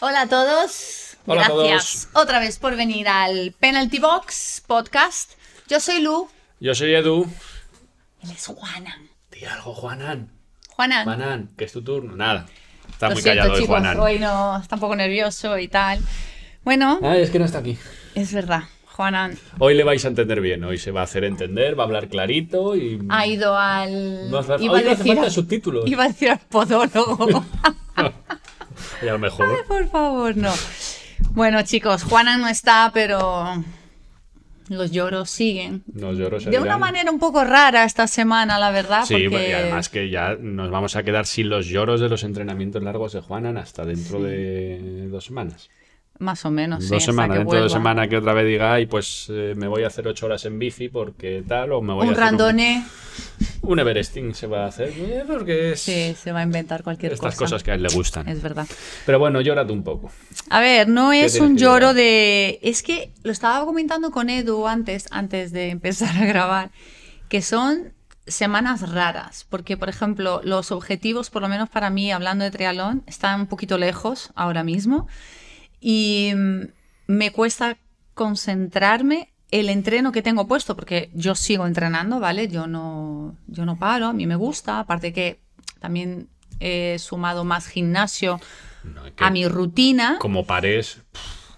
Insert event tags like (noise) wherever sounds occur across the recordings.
Hola a todos. Hola a Gracias otra vez por venir al Penalty Box Podcast. Yo soy Lu. Yo soy Edu. Él es Juanan. Di algo, Juanan. Juanan. Juanan, que es tu turno. Nada. Está Lo muy siento, callado el chicos, Juanan. hoy no está un poco nervioso y tal. Bueno, Ay, es que no está aquí. es verdad. Juanan Hoy le vais a entender bien. Hoy se va a hacer entender, va a hablar clarito y. ha ido al. No hace, iba hoy a no hace decir falta al- subtítulos. Iba a decir al podólogo. (laughs) (laughs) Lo mejor. Por favor, no. Bueno, chicos, Juana no está, pero los lloros siguen. Nos lloro De una manera un poco rara esta semana, la verdad. Sí, porque... y además que ya nos vamos a quedar sin los lloros de los entrenamientos largos de Juanan hasta dentro de dos semanas. Más o menos, sí. dos hasta semanas, dentro de semanas que otra vez diga, ay, pues eh, me voy a hacer ocho horas en bici porque tal, o me voy a Un hacer randone, un, un Everesting se va a hacer, eh, porque es sí, se va a inventar cualquier estas cosa. cosas que a él le gustan. Es verdad. Pero bueno, llórate un poco. A ver, no es un lloro de... Es que lo estaba comentando con Edu antes, antes de empezar a grabar, que son semanas raras, porque por ejemplo los objetivos, por lo menos para mí, hablando de triatlón, están un poquito lejos ahora mismo y mm, me cuesta concentrarme el entreno que tengo puesto, porque yo sigo entrenando, ¿vale? Yo no, yo no paro, a mí me gusta, aparte que también he sumado más gimnasio No, es que a mi rutina. Como pares,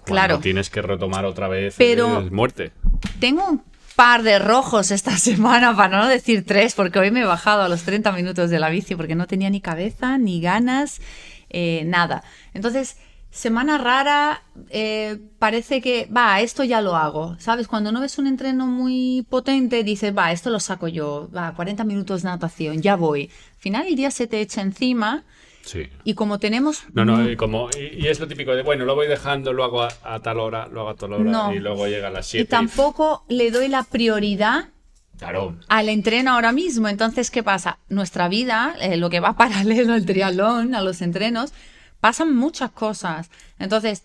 Claro. tienes que retomar otra vez, Pero- es muerte. Tengo un par de rojos esta (laughs) semana, para no decir tres, porque hoy me he bajado a los 30 minutos de la bici porque no tenía ni cabeza, ni ganas, eh, nada. Entonces, semana rara, eh, parece que, va, esto ya lo hago. ¿Sabes? Cuando no ves un entreno muy potente, dices, va, esto lo saco yo, va, 40 minutos de natación, ya voy. Al final el día se te echa encima Sí. y como tenemos... No, no, y, como, y, y es lo típico de, bueno, lo voy dejando, lo hago a, a tal hora, lo hago a tal hora, No. y luego llega a las Y 7. tampoco le doy la prioridad Claro. al entreno ahora mismo. Entonces, ¿qué pasa? Nuestra vida, eh, lo que va (laughs) paralelo al triatlón, a los entrenos, pasan muchas cosas. Entonces,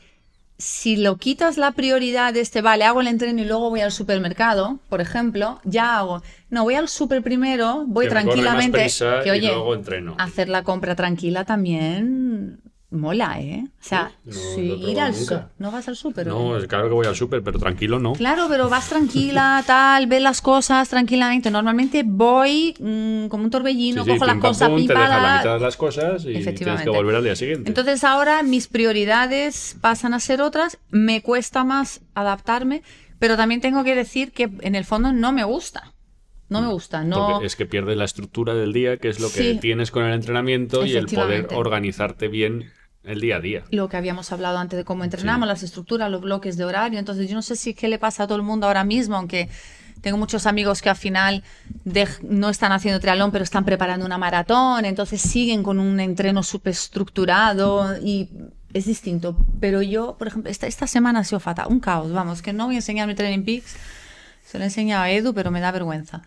si lo quitas la prioridad de este, vale, hago el entreno y luego voy al supermercado, por ejemplo, ya hago. No, voy al super primero, voy Que tranquilamente. que y oye, luego entreno. hacer la compra tranquila también mola, ¿eh? O sea, no sí, ir al super. No vas al super. No, claro que voy al súper, pero tranquilo no. Claro, pero vas tranquila, (laughs) tal, ves las cosas tranquilamente. Normalmente voy mm, como un torbellino, Sí, sí, cojo las cosas, pim, te pam, dejas la mitad de las cosas y tienes que volver al día siguiente. Entonces ahora mis prioridades pasan a ser otras, me cuesta más adaptarme, pero también tengo que decir que en el fondo no me gusta. No me gusta, no... Porque es que pierdes la estructura del día, que es lo que Sí. tienes con el entrenamiento y el poder organizarte bien el día a día. lo que habíamos hablado antes de cómo entrenamos, las estructuras, los bloques de horario. Entonces, yo no sé si qué le pasa a todo el mundo ahora mismo, aunque tengo muchos amigos que al final no están haciendo triatlón, pero están preparando una maratón, entonces siguen con un entreno súper estructurado y es distinto. Pero yo, por ejemplo, esta, esta semana ha sido fatal, un caos, vamos, que no voy a enseñar mi Training Peaks. Se lo he enseñado a Edu, pero me da vergüenza.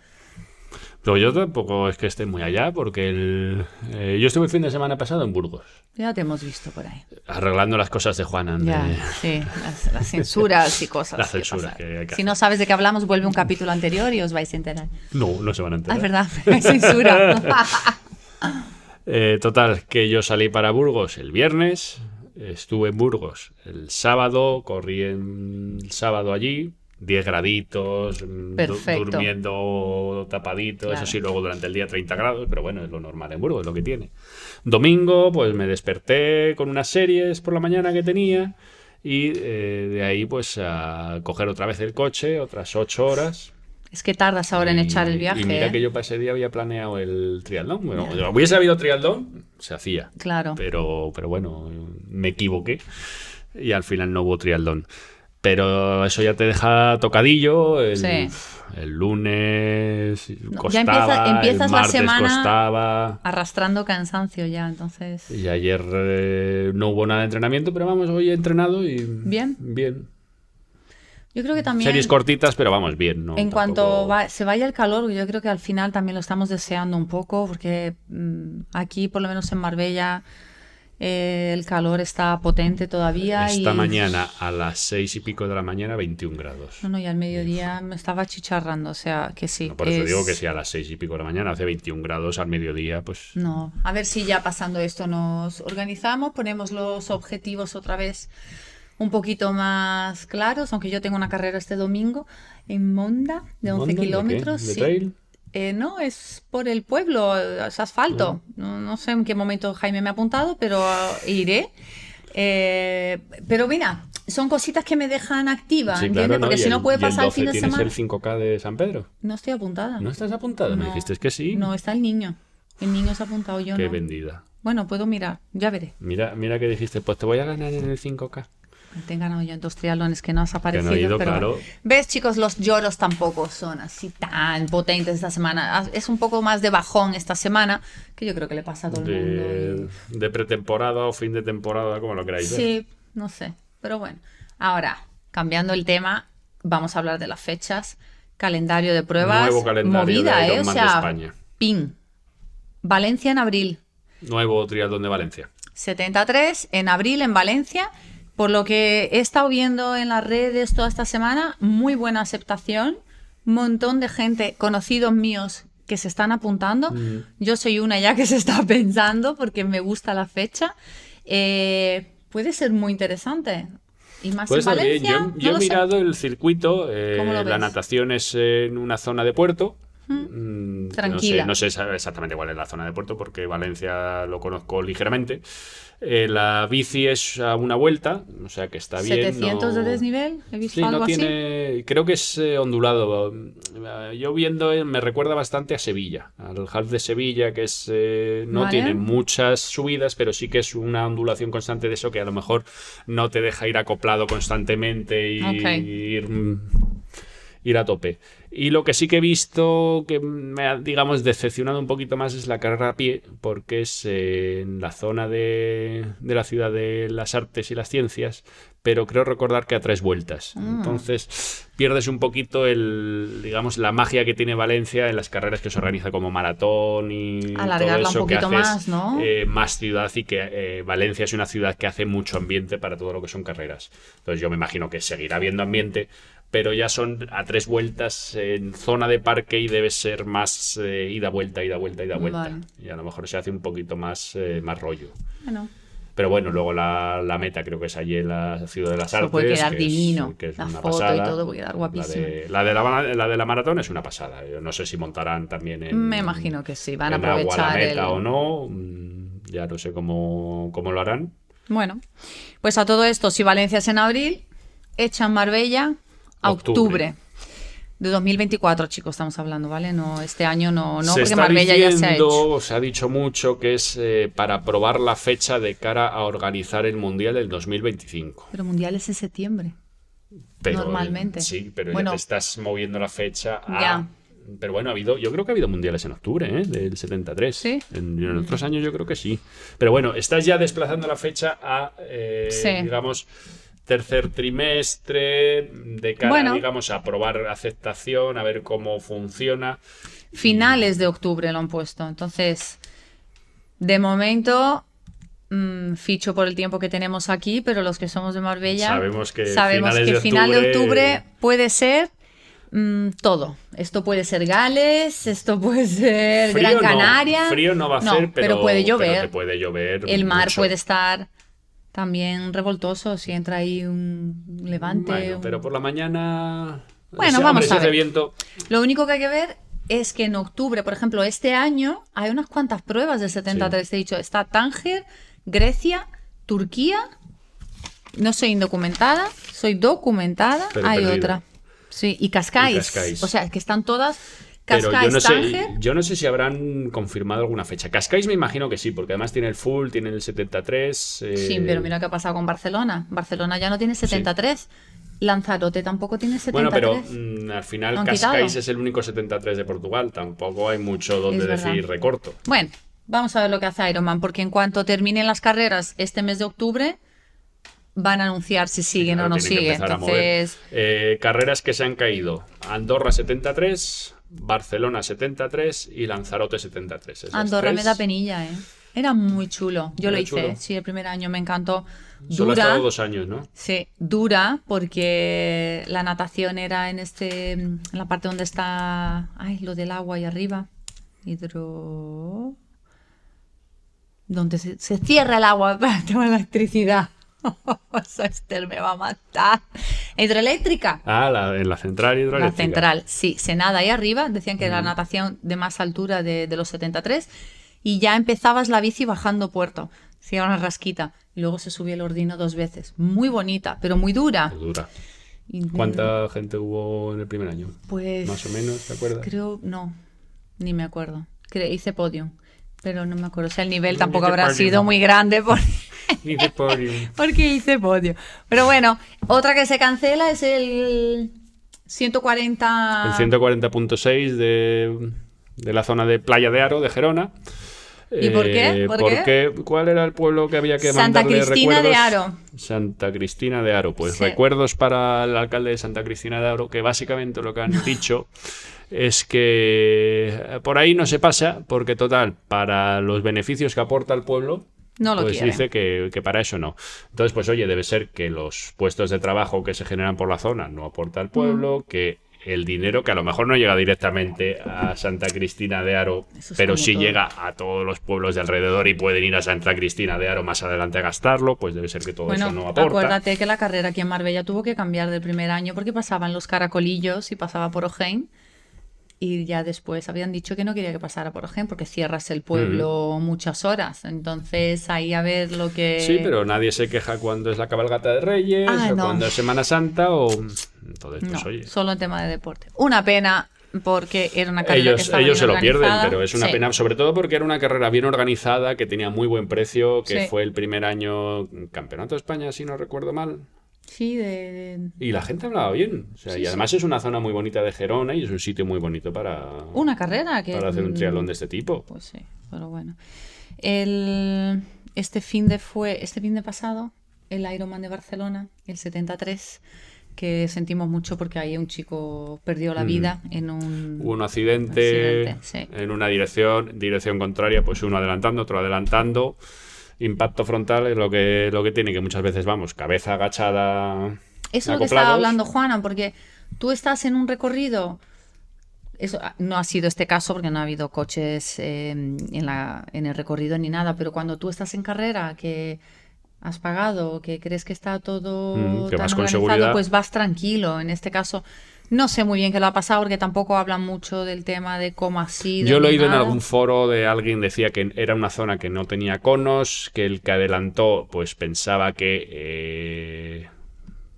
Pero yo tampoco es que esté muy allá, porque el, eh, yo estuve el fin de semana pasado en Burgos, Ya te hemos visto por ahí. arreglando las cosas de Juanan. de- Ya, sí, las, las censuras y cosas. (laughs) Las censuras que hay que si hacer. no sabes de qué hablamos, vuelve un capítulo anterior y os vais a enterar. No, no se van a Ah, enterar. es verdad, (laughs) hay censura. (laughs) Eh, total, que yo salí para Burgos el viernes, estuve en Burgos el sábado, corrí en el sábado allí, 10 graditos, mm, du- durmiendo tapadito, Claro. eso sí, luego durante el día 30 grados, pero bueno, es lo normal en Burgos, es lo que tiene. Domingo, pues me desperté con unas series por la mañana que tenía y eh, de ahí pues a coger otra vez el coche, otras 8 horas. es que tardas ahora en Y- echar el viaje. Y mira ¿eh? que yo para ese día había planeado el triatlón. Bueno, hubiese habido triatlón, se hacía. Claro. Pero, pero bueno, me equivoqué y al final no hubo triatlón. Pero eso ya te deja tocadillo. El, Sí. el lunes costaba, ya empieza- empiezas el la martes semana- costaba. Arrastrando cansancio ya, entonces. Y ayer eh, no hubo nada de entrenamiento, pero vamos, hoy he entrenado y Bien. Bien. Yo creo que también. Series cortitas, pero vamos, bien. ¿no? En cuanto va- se vaya el calor, yo creo que al final también lo estamos deseando un poco, porque mm, aquí, por lo menos en Marbella, Eh, el calor está potente todavía. Esta y... mañana a las seis y pico de la mañana 21 grados. No, no, y al mediodía me estaba chicharrando, o sea, que sí. No, por eso es- digo que si a las seis y pico de la mañana hace 21 grados al mediodía, pues No, a ver si ya pasando esto nos organizamos, ponemos los objetivos otra vez un poquito más claros, aunque yo tengo una carrera este domingo en Monda de 11 ¿Monda? ¿De qué? kilómetros. ¿De sí. trail? Eh, no, es por el pueblo, es asfalto. No, no sé en qué momento Jaime me ha apuntado, pero uh, iré. Eh, pero mira, son cositas que me dejan activa, Sí, ¿entiendes? claro, Porque si no puede el pasar el 12 fin de tienes semana. el 5K de San Pedro. No estoy apuntada. ¿No estás apuntada? Me No. dijiste que sí. No, está el niño. El niño se ha apuntado, yo Qué no. vendida. Bueno, puedo mirar, ya veré. Mira, mira que dijiste, pues te voy a ganar en el 5K. Te ganado yo en dos triatlones que no has aparecido. he ido, pero claro. ¿Ves, chicos? Los lloros tampoco son así tan potentes esta semana. Ah, Es un poco más de bajón esta semana, que yo creo que le pasa a todo el De, mundo. de pretemporada o fin de temporada, como lo y- queráis. Sí, no sé. Pero bueno. Ahora, cambiando el tema, vamos a hablar de las fechas. Calendario de pruebas. Nuevo calendario movida, de ¿eh? O Ironman de sea, España. pin. Valencia en abril. Nuevo triatlón de Valencia. 73 en abril en Valencia. Por lo que he estado viendo en las redes toda esta semana, muy buena aceptación. Montón de gente, conocidos míos, que se están apuntando. Mm. Yo soy una ya que se está (laughs) pensando porque me gusta la fecha. Eh, puede ser muy interesante. Y más Puede en bien. Valencia. Yo, no he sé. mirado el circuito. eh, ¿Cómo lo la ves? natación es en una zona de puerto. Mm, Tranquila. No sé, no sé exactamente cuál es la zona de puerto porque Valencia lo conozco ligeramente. Eh, la bici es a una vuelta, o sea que está bien. 700 no- de desnivel, he visto Sí, algo no así. tiene. Creo que es eh, ondulado. Yo viendo eh, me recuerda bastante a Sevilla, al half de Sevilla, que es no Vale. tiene muchas subidas, pero sí que es una ondulación constante de eso que a lo mejor no te deja ir acoplado constantemente y ir a tope. Y lo que sí que he visto que me ha, digamos, decepcionado un poquito más es la carrera a pie, porque es eh, en la zona de, de la ciudad de las artes y las ciencias, pero creo recordar que a tres vueltas. Ah. Entonces pierdes un poquito el, digamos, la magia que tiene Valencia en las carreras que se organiza como maratón y Alargarla todo un eso que poquito haces, más, ¿no? eh, más ciudad y que eh, Valencia es una ciudad que hace mucho ambiente para todo lo que son carreras. Entonces yo me imagino que seguirá habiendo ambiente, pero ya son a tres vueltas en zona de parque y debe ser más eh, ida vuelta, ida vuelta, ida vuelta. Vale. Y a lo mejor se hace un poquito más, eh, más rollo. Bueno, Pero bueno, luego la, la meta creo que es allí en la ciudad de las Eso artes. puede quedar que es- divino. que es La una foto y todo puede quedar guapísimo. La de, la, de la, la de la maratón es una pasada. Yo no sé si montarán también en. me imagino que sí, van a en agua la aprovechar meta el... o no. mm, Ya no sé cómo, cómo lo harán. Bueno, pues a todo esto, si Valencia es en abril, echan Marbella a octubre. Octubre. De 2024, chicos, estamos hablando, ¿vale? No, este año no, no se porque está Marbella ya se ha hecho. diciendo, se ha dicho mucho que es eh, para probar la fecha de cara a organizar el Mundial del 2025. Pero Mundial es en septiembre. Pero, Normalmente. Sí, pero Bueno. ya te estás moviendo la fecha a... Ya. Pero bueno, ha habido, yo creo que ha habido mundiales en octubre, ¿eh? Del 73. ¿Sí? En, en otros años yo creo que sí. Pero bueno, estás ya desplazando la fecha a, eh, Sí. digamos, tercer trimestre, de cara, Bueno. digamos, a probar aceptación, a ver cómo funciona. Finales de octubre lo han puesto. Entonces, de momento, mm, ficho por el tiempo que tenemos aquí, pero los que somos de Marbella Sabemos que sabemos finales que de final de octubre- octubre puede ser mm, todo. Esto puede ser Gales, esto puede ser Gran no, Canaria. frío no va a ser, pero, puede llover. te puede llover. el mar mucho. puede estar también revoltoso si entra ahí un levante. Bueno, un- pero por la mañana. Bueno, vamos a ver. viento. Lo único que hay que ver es que en octubre, por ejemplo, este año hay unas cuantas pruebas de 73. Te he dicho, está Tánger, Grecia, Turquía. No soy indocumentada, soy documentada. Pero hay perdida. otra. Sí, y Cascais. O sea, que están todas. Pero yo no, sé, yo no sé si habrán confirmado alguna fecha. Cascais me imagino que sí, porque además tiene el full, tiene el 73. eh, Sí, pero mira qué ha pasado con Barcelona. Barcelona ya no tiene 73. Lanzarote tampoco tiene 73. Bueno, pero mm, al final Cascais es el único 73 de Portugal. Tampoco hay mucho donde decir recorto. Bueno, vamos a ver lo que hace Ironman, porque en cuanto terminen las carreras este mes de octubre, van a anunciar si siguen Claro, o no siguen. Entonces, Eh, carreras que se han caído. Andorra 73, Barcelona 73 y Lanzarote 73. Esas Andorra me da penilla, ¿eh? Era muy chulo. Yo lo hice, chulo. sí, el primer año me encantó. Solo ha estado dos años, ¿no? Sí, dura porque la natación era en este en la parte donde está ay, lo del agua ahí arriba. Hidro donde se, se cierra el agua (laughs) para tomar electricidad. (laughs) Esa Esther me va a matar. Hidroeléctrica. Ah, la- en la central La hidroeléctrica. central, sí, se nada ahí arriba. Decían que era la natación de más altura de, de los 73. Y ya empezabas la bici bajando puerto. Hacía una rasquita. Y luego se subía el ordino dos veces. Muy bonita, pero muy dura. Muy dura. Y- ¿Cuánta gente hubo en el primer año? Pues. Más o menos, ¿te acuerdas? Creo, no, ni me acuerdo. Cre- hice podium, pero no me acuerdo. O sea, el nivel No, tampoco habrá sido muy grande por- (laughs) Hice podium. porque hice podio. Pero bueno, otra que se cancela es el 140. El 140.6 de, de la zona de Playa de Aro, de Gerona. ¿Y por qué? Eh, ¿Por porque- ¿Cuál era el pueblo que había que Santa mandarle Cristina de recuerdos? Aro. Santa Cristina de Aro. Pues Sí. recuerdos para el alcalde de Santa Cristina de Aro, que básicamente lo que han (laughs) dicho es que eh, por ahí no se pasa, porque total, para los beneficios que aporta el pueblo, No lo pues quiere. dice que, que para eso no. Entonces, pues oye, debe ser que los puestos de trabajo que se generan por la zona no aporta al pueblo, Mm. que el dinero, que a lo mejor no llega directamente a Santa Cristina de Aro, es pero sí todo. llega a todos los pueblos de alrededor y pueden ir a Santa Cristina de Aro más adelante a gastarlo, pues debe ser que todo Bueno, eso no aporta. acuérdate que la carrera aquí en Marbella tuvo que cambiar del primer año porque pasaban los caracolillos y pasaba por Ojain. Y ya después habían dicho que no quería que pasara por Ojain porque cierras el pueblo muchas horas. Entonces ahí a ver lo que... Sí, pero nadie se queja cuando es la cabalgata de Reyes Ah, o no. cuando es Semana Santa o... Entonces, No, pues oye... solo en tema de deporte. Una pena porque era una carrera que Ellos, estaba ellos se lo pierden, pero es una Sí. pena, sobre todo porque era una carrera bien organizada, que tenía muy buen precio, que Sí. fue el primer año Campeonato de España, si no recuerdo mal. Sí, de... Y la gente hablaba bien. O sea, Sí, y sí. además es una zona muy bonita de Gerona y es un sitio muy bonito para, Una carrera que... para hacer un mm, triatlón de este tipo. Pues sí, pero bueno. El, este fin de fue, este fin de pasado, el Ironman de Barcelona, el 73, que sentimos mucho porque ahí un chico perdió la vida en un... Hubo un accidente, accidente, sí. en una dirección, dirección contraria, pues uno adelantando, otro adelantando. Impacto frontal es lo que, lo que tiene, que muchas veces vamos, cabeza agachada. Eso es lo que estaba hablando Juana, porque tú estás en un recorrido. Eso ah, no ha sido este caso porque no ha habido coches eh, en, la, en el recorrido ni nada, pero cuando tú estás en carrera, que has pagado, que crees que está todo Mm, que tan vas con organizado, seguridad. pues vas tranquilo. En este caso, no sé muy bien qué lo ha pasado porque tampoco hablan mucho del tema de cómo ha sido. Yo lo he oído en algún foro de alguien decía que era una zona que no tenía conos, que el que adelantó pues pensaba que eh,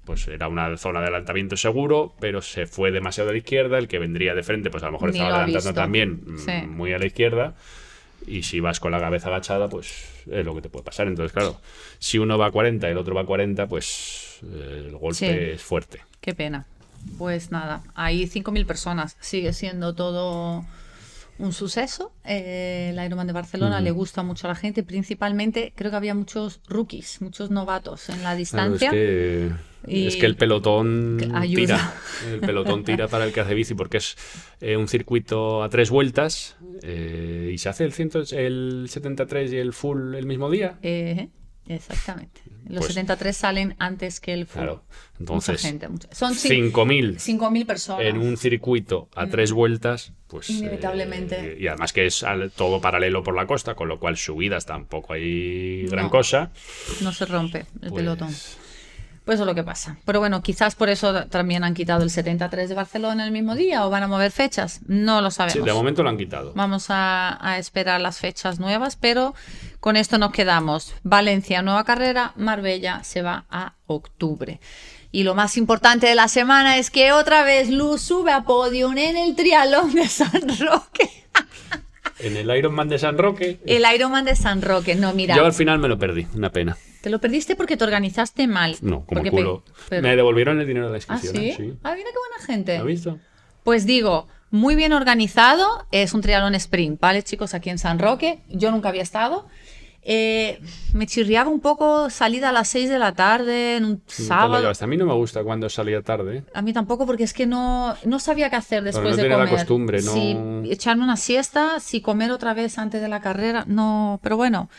pues era una zona de adelantamiento seguro, pero se fue demasiado a la izquierda, el que vendría de frente pues a lo mejor Ni estaba lo adelantando visto. también mm, Sí. muy a la izquierda. Y si vas con la cabeza agachada, pues es lo que te puede pasar. Entonces, claro, si uno va a 40 y el otro va a 40, pues eh, el golpe Sí. es fuerte. Qué pena. Pues nada, hay 5.000 personas. Sigue siendo todo un suceso. Eh, el Ironman de Barcelona le gusta mucho a la gente. Principalmente, creo que había muchos rookies, muchos novatos en la Claro, distancia. es, que, Y- es que el pelotón ayuda. tira. (laughs) El pelotón tira para el que hace bici porque es eh, un circuito a tres vueltas eh, y se hace el, 100, el 73 y el full el mismo día. Exactamente. Los Pues- 73 salen antes que el full. Claro. Entonces, mucha gente. mucha- Son cin- 5.000 5.000 personas. en un circuito a tres vueltas, pues... Inevitablemente. eh, y además que es todo paralelo por la costa, con lo cual subidas tampoco hay gran No. cosa. No se rompe el pues, pelotón. Pues eso es lo que pasa. Pero bueno, quizás por eso también han quitado el 73 de Barcelona el mismo día o van a mover fechas. No lo sabemos. Sí, de momento lo han quitado. Vamos a, a esperar las fechas nuevas, pero con esto nos quedamos. Valencia, nueva carrera, Marbella se va a octubre. Y lo más importante de la semana es que otra vez Luz sube a podium en el triatlón de San Roque. (laughs) En el Ironman de San Roque, El Ironman de San Roque. No, mira, yo al final me lo perdí, una pena. te lo perdiste porque te organizaste mal. No, como Porque culo. pero- Me devolvieron el dinero de la ¿Ah, inscripción. sí? ¿eh? Ah, mira qué buena gente. ¿Lo has visto? Pues digo, muy bien organizado, es un triatlón sprint, ¿vale, chicos? Aquí en San Roque, yo nunca había estado. Eh, me chirriaba un poco salida a las 6 de la tarde en un No sábado. A mí no me gusta cuando salía tarde. A mí tampoco, porque es que no, no sabía qué hacer después no de tenía la comer. costumbre, no- echarme una siesta, si comer otra vez antes de la carrera, no. Pero bueno,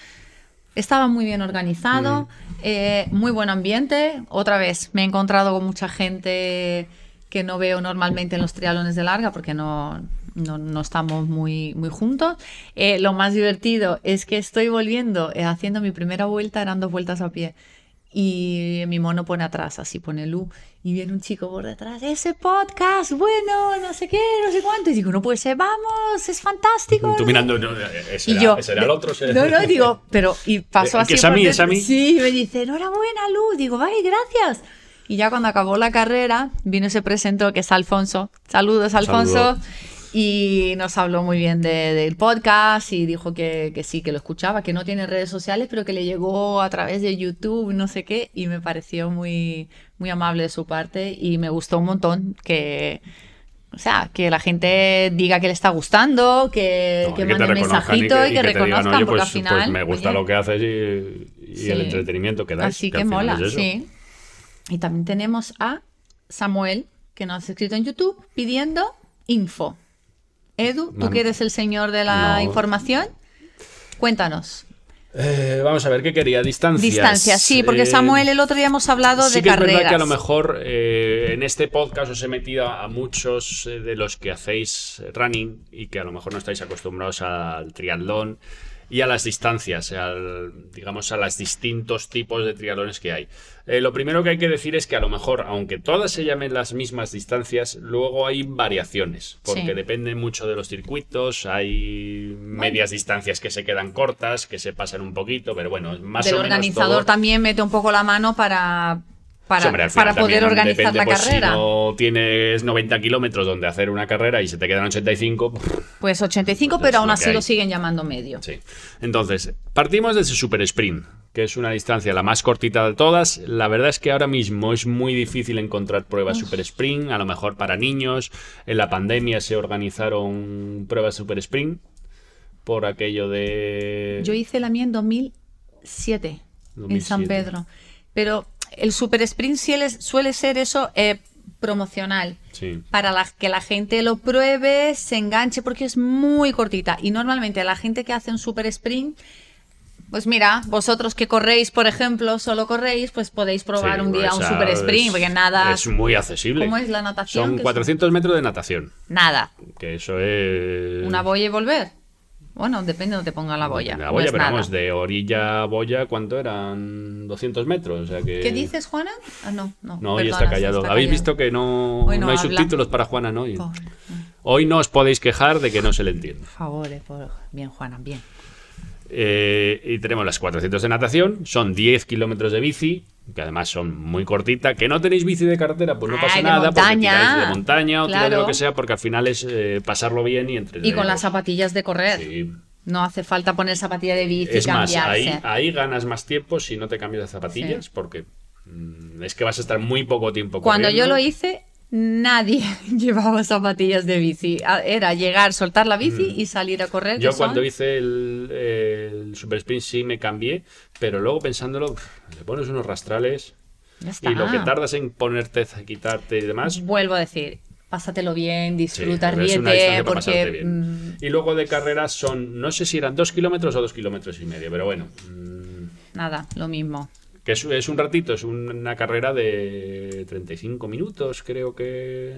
estaba muy bien organizado, Mm. eh, muy buen ambiente. Otra vez, me he encontrado con mucha gente que no veo normalmente en los triatlones de larga, porque no, no, no estamos muy, muy juntos. Eh, lo más divertido es que estoy volviendo, eh, haciendo mi primera vuelta, eran dos vueltas a pie. Y mi mono pone atrás, así pone Lu, y viene un chico por detrás, ese podcast, bueno, no sé qué, no sé cuánto. Y digo, no puede ser, vamos, es fantástico. no Tú mirando, no, ese y era, yo, ese era el otro. ese- no, no, digo, pero, y pasó Eh, así. que es a mí, es a mí. Sí, me dice, enhorabuena, Lu. Digo, vale, gracias. Y ya cuando acabó la carrera, vino y se presentó, que es Alfonso. Saludos, Alfonso. Y nos habló muy bien de- del podcast y dijo que, que sí, que lo escuchaba, que no tiene redes sociales, pero que le llegó a través de YouTube, no sé qué, y me pareció muy, muy amable de su parte y me gustó un montón que, o sea, que la gente diga que le está gustando, que, No, que y que mande un mensajito y que, te digan, reconozcan, "Oye, porque pues, al final... pues me gusta oye, lo que haces y, y Sí. el entretenimiento que das. Así que, mola, es sí. Y también tenemos a Samuel, que nos ha escrito en YouTube pidiendo info. Edu, tú que eres el señor de la No. información, cuéntanos. Eh, vamos a ver, ¿qué quería? Distancias. Distancias, sí, porque Eh, Samuel el otro día hemos hablado sí de que carreras. es verdad que a lo mejor eh, en este podcast os he metido a, muchos de los que hacéis running y que a lo mejor no estáis acostumbrados al triatlón y a las distancias, al, digamos a los distintos tipos de triatlones que hay. Eh, lo primero que hay que decir es que a lo mejor, aunque todas se llamen las mismas distancias, luego hay variaciones, porque Sí. depende mucho de los circuitos, hay medias distancias que se quedan cortas, que se pasan un poquito, pero bueno, más Del o menos organizador todo- también mete un poco la mano para, para, hombre, poder organizar depende, la pues, carrera. Si no tienes 90 kilómetros donde hacer una carrera y se te quedan 85, Pues 85, Pues es pero aún así hay. lo siguen llamando medio. sí. Entonces, partimos de ese super sprint, que es una distancia la más cortita de todas. La verdad es que ahora mismo es muy difícil encontrar pruebas super sprint, a lo mejor para niños. En la pandemia se organizaron pruebas super sprint por aquello de... Yo hice la mía en 2007, en San 2007. Pedro. Pero el super sprint suele, suele ser eso eh, promocional. Sí. Para la- que la gente lo pruebe, se enganche, porque es muy cortita. Y normalmente la gente que hace un super sprint, pues mira, vosotros que corréis, por ejemplo, solo corréis, pues podéis probar Sí, un día un super sprint, es- porque nada, Es muy accesible. ¿Cómo es la natación? Son Que 400 metros de natación, nada. que eso es... Una boya y volver. Bueno, depende de donde ponga la boya. La boya, pero vamos, de orilla a boya, ¿cuánto eran? 200 metros. O sea que... ¿Qué dices, Juana? Ah, no, no. No, hoy está callado. está Habéis callado. visto que no, no no hay habla. subtítulos para Juana, ¿no? Pobre. Hoy no os podéis quejar de que no se le entiende. Por favor, por- bien, Juana, bien. Eh, y tenemos las 400 de natación, son 10 kilómetros de bici, que además son muy cortitas. Que no tenéis bici de carretera, pues no Ay, pasa de nada, porque montaña. tiráis de montaña o tiráis de Claro. lo que sea, porque al final es eh, pasarlo bien y entre Y con las zapatillas de correr. Sí. No hace falta poner zapatilla de bici y Es más, ahí, ahí ganas más tiempo si no te cambias de zapatillas, Sí. porque mm, es que vas a estar muy poco tiempo Cuando yo lo hice, nadie (laughs) llevaba zapatillas de bici. A- Era llegar, soltar la bici y salir a correr. Mm. Yo cuando son- hice el, el Super Sprint sí me cambié, pero luego pensándolo, le pones unos rastrales y lo que tardas en ponerte, quitarte y demás. Vuelvo a decir, pásatelo bien, sí, disfruta, una ríete, porque bien. mm, Y luego de carreras son, no sé si eran dos kilómetros o dos kilómetros y medio, pero bueno, mm, nada, lo mismo. Que es, es un ratito, es una carrera de 35 minutos, creo que,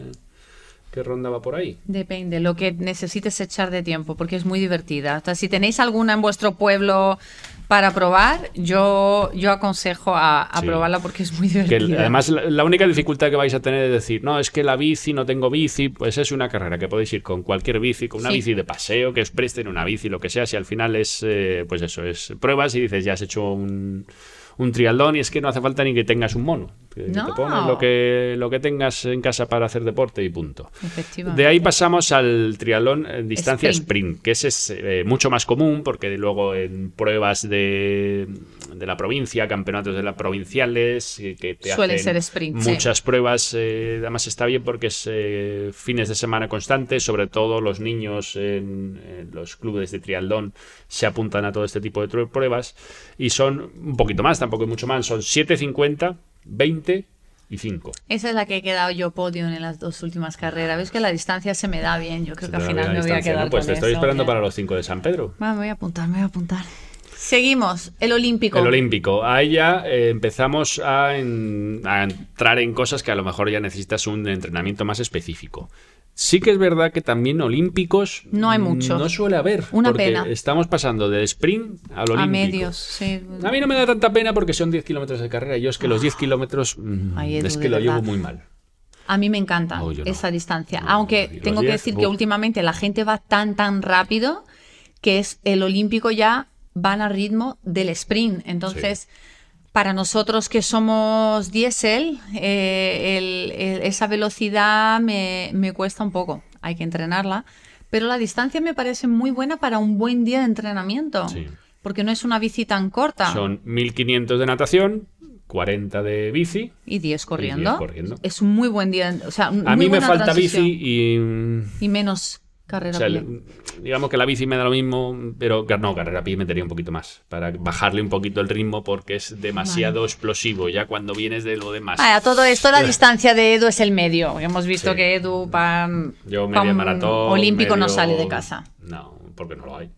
que rondaba por ahí. Depende, lo que necesites echar de tiempo, porque es muy divertida. O sea, si tenéis alguna en vuestro pueblo para probar, yo, yo aconsejo a, a Sí. probarla porque es muy Que divertida. el- además la, la única dificultad que vais a tener es decir, no, es que la bici, no tengo bici, pues es una carrera que podéis ir con cualquier bici, con una Sí. bici de paseo, que os presten una bici, lo que sea, si al final es, eh, pues eso, es pruebas y dices, ya has hecho un, un triatlón y es que no hace falta ni que tengas un mono. Que, que No. te pones lo que, lo que tengas en casa para hacer deporte y punto. De ahí pasamos al triatlón en distancia Sprint. sprint, que ese es eh, mucho más común porque luego en pruebas de, de la provincia, campeonatos de la provinciales, eh, que te Suele hacen ser sprint, sí. muchas pruebas, eh, además está bien porque es eh, fines de semana constantes, sobre todo los niños en, en los clubes de triatlón se apuntan a todo este tipo de pruebas y son un poquito más, tampoco es mucho más, son 7.50, 20 y 5. Esa es la que he quedado yo podio en las dos últimas carreras. Ves que la distancia se me da bien. Yo creo que al final me voy a quedar Pues con te estoy eso, esperando para los 5 de San Pedro. Va, me voy a apuntar, me voy a apuntar. Seguimos. El olímpico. El olímpico. Ahí ya eh, empezamos a, en- a entrar en cosas que a lo mejor ya necesitas un entrenamiento más específico. Sí que es verdad que también olímpicos No hay mm, mucho. No suele haber. Una porque pena. estamos pasando del sprint al olímpico. a medios. Sí. A mí no me da tanta pena porque son 10 kilómetros de carrera. Yo es que los 10 kilómetros mm, es que lo llevo muy mal. A mí me encanta No, yo no. esa distancia. No, Aunque tengo que 10, decir que últimamente la gente va tan, tan rápido que es el olímpico ya van a ritmo del sprint. Entonces, para nosotros que somos diésel, eh, el- el- esa velocidad me, me cuesta un poco. Hay que entrenarla. Pero la distancia me parece muy buena para un buen día de entrenamiento. Sí. Porque no es una bici tan corta. Son 1500 de natación, 40 de bici. Y 10 corriendo. 10 corriendo. Es un muy buen día. O sea, A muy mí me falta transición. bici y mm, Y menos carrera O sea, el- digamos que la bici me da lo mismo, pero no, carrera a pie metería un poquito más para bajarle un poquito el ritmo porque es demasiado explosivo ya cuando vienes de lo demás. Ah, a todo esto la (laughs) distancia de Edu es el medio. Hemos visto Sí. que Edu para Yo media maratón. olímpico no sale de casa. No, porque no lo hay.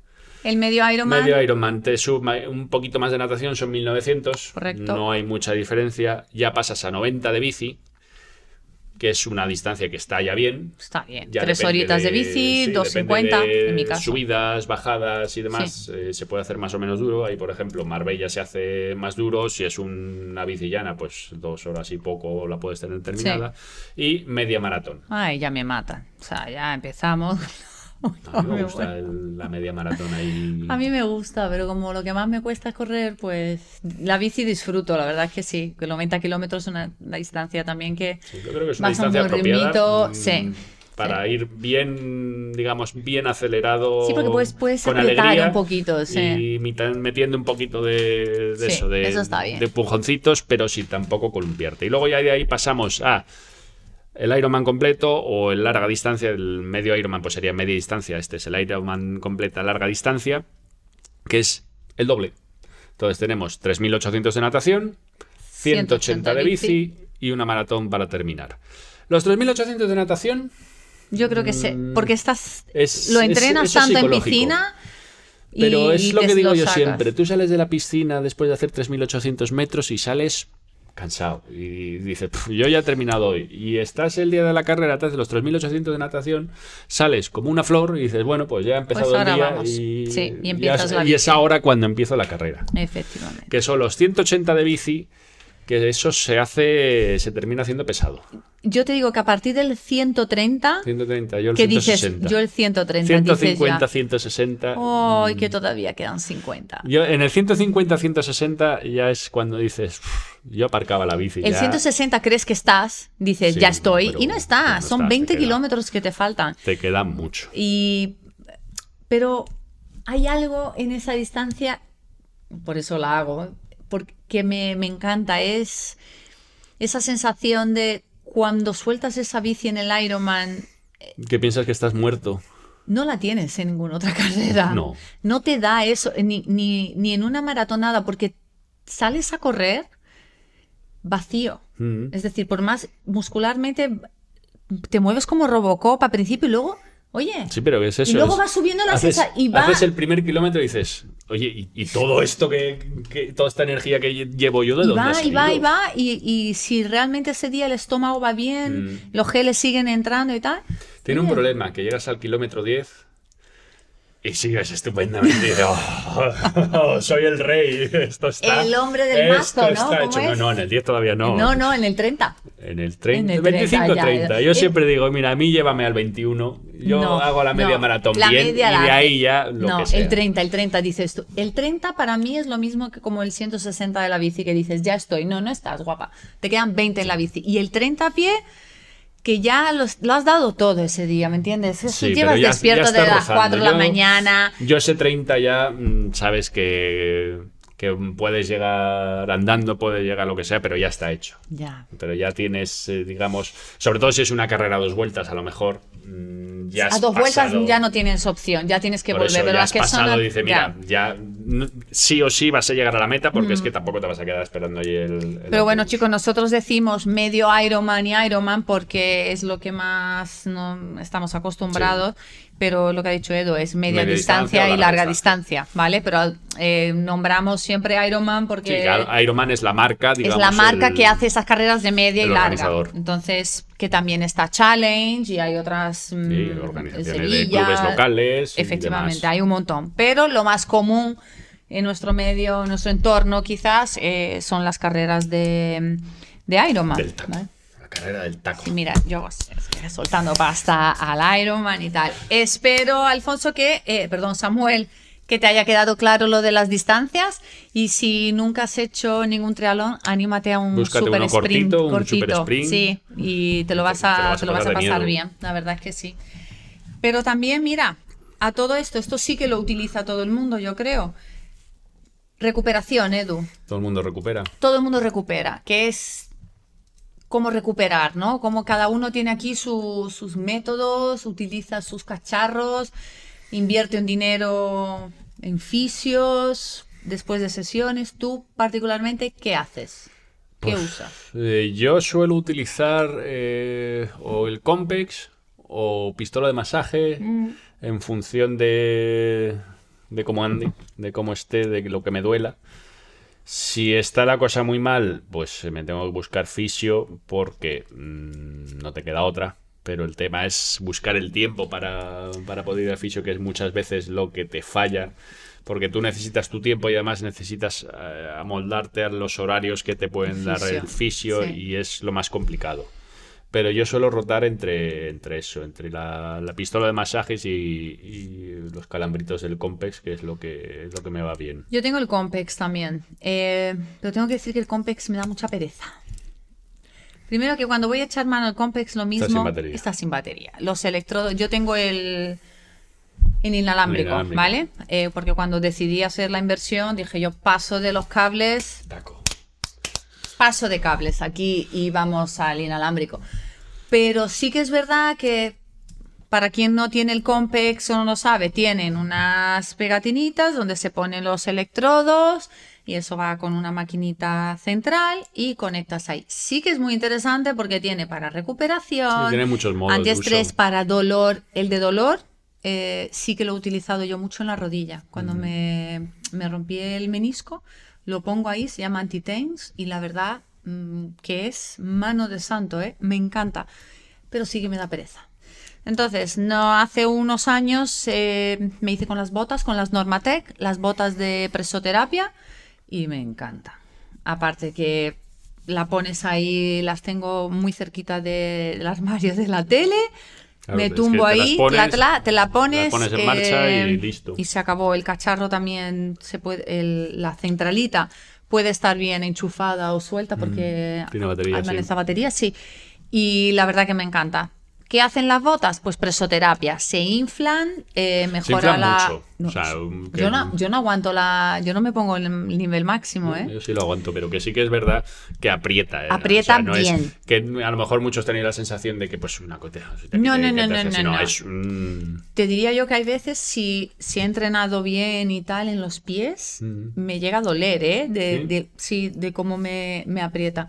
El medio Ironman. Medio Ironman, te suma un poquito más de natación, son 1900. Correcto. No hay mucha diferencia. Ya pasas a 90 de bici, que es una distancia que está ya bien. Está bien. Ya Tres horitas de, bici, sí, 250 depende de en mi caso. Subidas, bajadas y demás, eh, se puede hacer más o menos duro. Ahí, por ejemplo, Marbella se hace más duro. Si es una bici llana, pues dos horas y poco la puedes tener terminada. Y media maratón. Ay, ya me matan. O sea, ya empezamos. (laughs) (laughs) A mí me gusta el- la media maratón ahí. A mí me gusta, pero como lo que más me cuesta es correr, pues la bici disfruto, la verdad es que sí. Que 90 kilómetros es una, una distancia también que Yo creo que es una un distancia buen apropiada. mm, sí. Para ir bien, digamos, bien acelerado. Sí, porque puedes- puedes con alegría un poquito, sí. Y metiendo un poquito de, de Sí, eso, de, eso está bien. de empujoncitos, pero sin tampoco columpiarte. Y luego ya de ahí pasamos a el Ironman completo o el larga distancia. El medio Ironman pues sería media distancia. Este es el Ironman completa larga distancia, que es el doble. Entonces tenemos 3.800 de natación, 180 de bici y una maratón para terminar. Los 3.800 de natación yo creo que sé, porque estás Mm, es- lo entrenas es tanto en piscina Pero y es lo que digo yo sacas. siempre. Tú sales de la piscina después de hacer 3.800 metros y sales cansado. Y dices, "Pf, yo ya he terminado hoy. Y estás el día de la carrera, te haces los 3.800 de natación, sales como una flor y dices, bueno, pues ya ha empezado Pues el día. vamos. Y, Sí, y ya es- la y es bici. ahora cuando empiezo la carrera. Efectivamente. Que son los 180 de bici, que eso se hace, se termina haciendo pesado. Yo te digo que a partir del 130, 130, yo el que dices, 160. yo el 130, 150, dices ya, 160. ¡ay, que todavía quedan 50! Yo en el 150, 160 ya es cuando dices, "Uf, yo aparcaba la bici. El ya 160 crees que estás, dices, Sí, ya estoy, pero y no estás, no son estás, te 20 queda. kilómetros que te faltan. Te queda mucho. Y, pero hay algo en esa distancia, por eso la hago, porque me, me encanta, es esa sensación de cuando sueltas esa bici en el Ironman, ¿Qué piensas que estás muerto? no la tienes en ninguna otra (laughs) carrera. No. No te da eso, ni, ni, ni en una maratonada, porque sales a correr vacío. Mm. Es decir, por más muscularmente te mueves como Robocop al principio y luego, oye, Sí, pero es eso. y luego es- vas subiendo la haces, y va- haces el primer kilómetro y dices, oye, ¿y, y todo esto que, que- toda esta energía que lle- llevo yo de y dónde ha va, y va, y va, y, y si realmente ese día el estómago va bien, Mm. los geles siguen entrando y tal. Tiene un problema, que llegas al kilómetro 10 y sigues estupendamente. y dices, "Oh, soy el rey. Esto está. El hombre del esto mazo, ¿no? ¿Cómo hecho". es? No, no, en el 10 todavía no. No, no, en el 30. En el 30, En el 25, 30, ya, 30. ya. Yo Eh, siempre digo, mira, a mí llévame al 21. yo No, hago la media no. maratón La bien media y de ahí ya lo no, que sea. el 30, el 30 dices tú. El 30 para mí es lo mismo que como el 160 de la bici que dices, ya estoy. No, no estás guapa. Te quedan 20 en la bici. Y el 30 a pie, que ya los- lo has dado todo ese día, ¿me entiendes? Es que Sí, llevas ya- despierto ya de las rozando. 4 de la mañana. Yo ese 30 ya mm, sabes que, que puedes llegar andando, puedes llegar a lo que sea, pero ya está hecho. Ya. Pero ya tienes, eh, digamos, sobre todo si es una carrera a dos vueltas, a lo mejor mm, ya has A dos pasado- vueltas ya no tienes opción, ya tienes que por volver. eso, pero ya las has que son pasado, a- dice, mira, ya sí o sí vas a llegar a la meta porque es que tampoco te vas a quedar esperando ahí el... el Pero bueno, chicos, nosotros decimos medio Ironman y Ironman porque es lo que más no estamos acostumbrados, pero lo que ha dicho Edo es media, Media distancia, y larga larga distancia, ¿vale? Pero eh, nombramos siempre Ironman Sí, porque claro, Ironman es la marca, es digamos. la marca el- que hace esas carreras de media y larga. Entonces, que también está Challenge y hay otras mm, Sí, en organizaciones de clubes locales. y Efectivamente, demás. hay un montón. Pero lo más común en nuestro medio, en nuestro entorno, quizás, eh, son las carreras de, de Ironman. Del taco. ¿vale? Carrera del taco. Sí, mira, yo es que soltando pasta al Ironman y tal. Espero, Alfonso, que, eh, perdón, Samuel, que te haya quedado claro lo de las distancias. Y si nunca has hecho ningún triatlón, anímate a un Búscate super uno sprint. cortito, un super sprint. Sí, y te lo vas te lo a, vas a te lo vas a pasar de pasar miedo. bien. La verdad es que sí. Pero también, mira, a todo esto, esto sí que lo utiliza todo el mundo, yo creo. Recuperación, Edu Todo el mundo recupera. todo el mundo recupera, que es cómo recuperar, ¿no? Como cada uno tiene aquí su- sus métodos, utiliza sus cacharros, invierte un dinero en fisios, después de sesiones. Tú, particularmente, ¿qué haces? ¿Qué Pues, usas? Eh, yo suelo utilizar eh, o el Compex o pistola de masaje Mm. en función de, de cómo ande, de cómo esté, de lo que me duela. Si está la cosa muy mal, pues eh, me tengo que buscar fisio porque mm, no te queda otra. Pero el tema es buscar el tiempo para, para poder ir al fisio, que es muchas veces lo que te falla. Porque tú necesitas tu tiempo y además necesitas eh, amoldarte a los horarios que te pueden El dar fisio, el fisio sí. y es lo más complicado. Pero yo suelo rotar entre, entre eso, entre la, la pistola de masajes y, y los calambritos del Compex, que es lo que, es lo que me va bien. Yo tengo el Compex también, eh, pero tengo que decir que el Compex me da mucha pereza. Primero que cuando voy a echar mano al Compex lo mismo sin batería. está sin batería. Los electrodos, yo tengo el, inalámbrico, El inalámbrico. ¿vale? Eh, porque cuando decidí hacer la inversión dije yo paso de los cables, Taco. paso de cables aquí y vamos al inalámbrico. Pero sí que es verdad que para quien no tiene el Compex o no lo sabe, tienen unas pegatinitas donde se ponen los electrodos y eso va con una maquinita central y conectas ahí. Sí que es muy interesante porque tiene para recuperación, tiene muchos modos antiestrés, para dolor. El de dolor eh, sí que lo he utilizado yo mucho en la rodilla. Cuando me, me rompí el menisco, lo pongo ahí, se llama Antitense y la verdad que es mano de santo, ¿eh? me encanta. Pero sí que me da pereza. Entonces, no hace unos años eh, me hice con las botas, con las Normatec, las botas de presoterapia y me encanta. Aparte que la pones ahí, las tengo muy cerquita del armario de la tele. Claro, me es que tumbo te ahí, pones, te la, te la pones, pones en marcha y eh, listo. Y se acabó. El cacharro también se puede, el- la centralita puede estar bien enchufada o suelta porque Mm, tiene batería, sí. esa batería, sí. Y la verdad que me encanta. ¿Qué hacen las botas? Pues presoterapia. Se inflan, eh, mejora inflan la. mucho. No, O sea, que- yo, no, yo no aguanto la. Yo no me pongo el nivel máximo, ¿eh? Yo sí lo aguanto, pero que sí que es verdad que aprieta. ¿eh? Aprieta no es bien. que a lo mejor muchos tenéis la sensación de que pues una coteja. No, no, no, no, no, no. Es un... Te diría yo que hay veces, si, si he entrenado bien y tal en los pies, Mm. me llega a doler, ¿eh? De, ¿Sí? de- sí, de cómo me, me aprieta.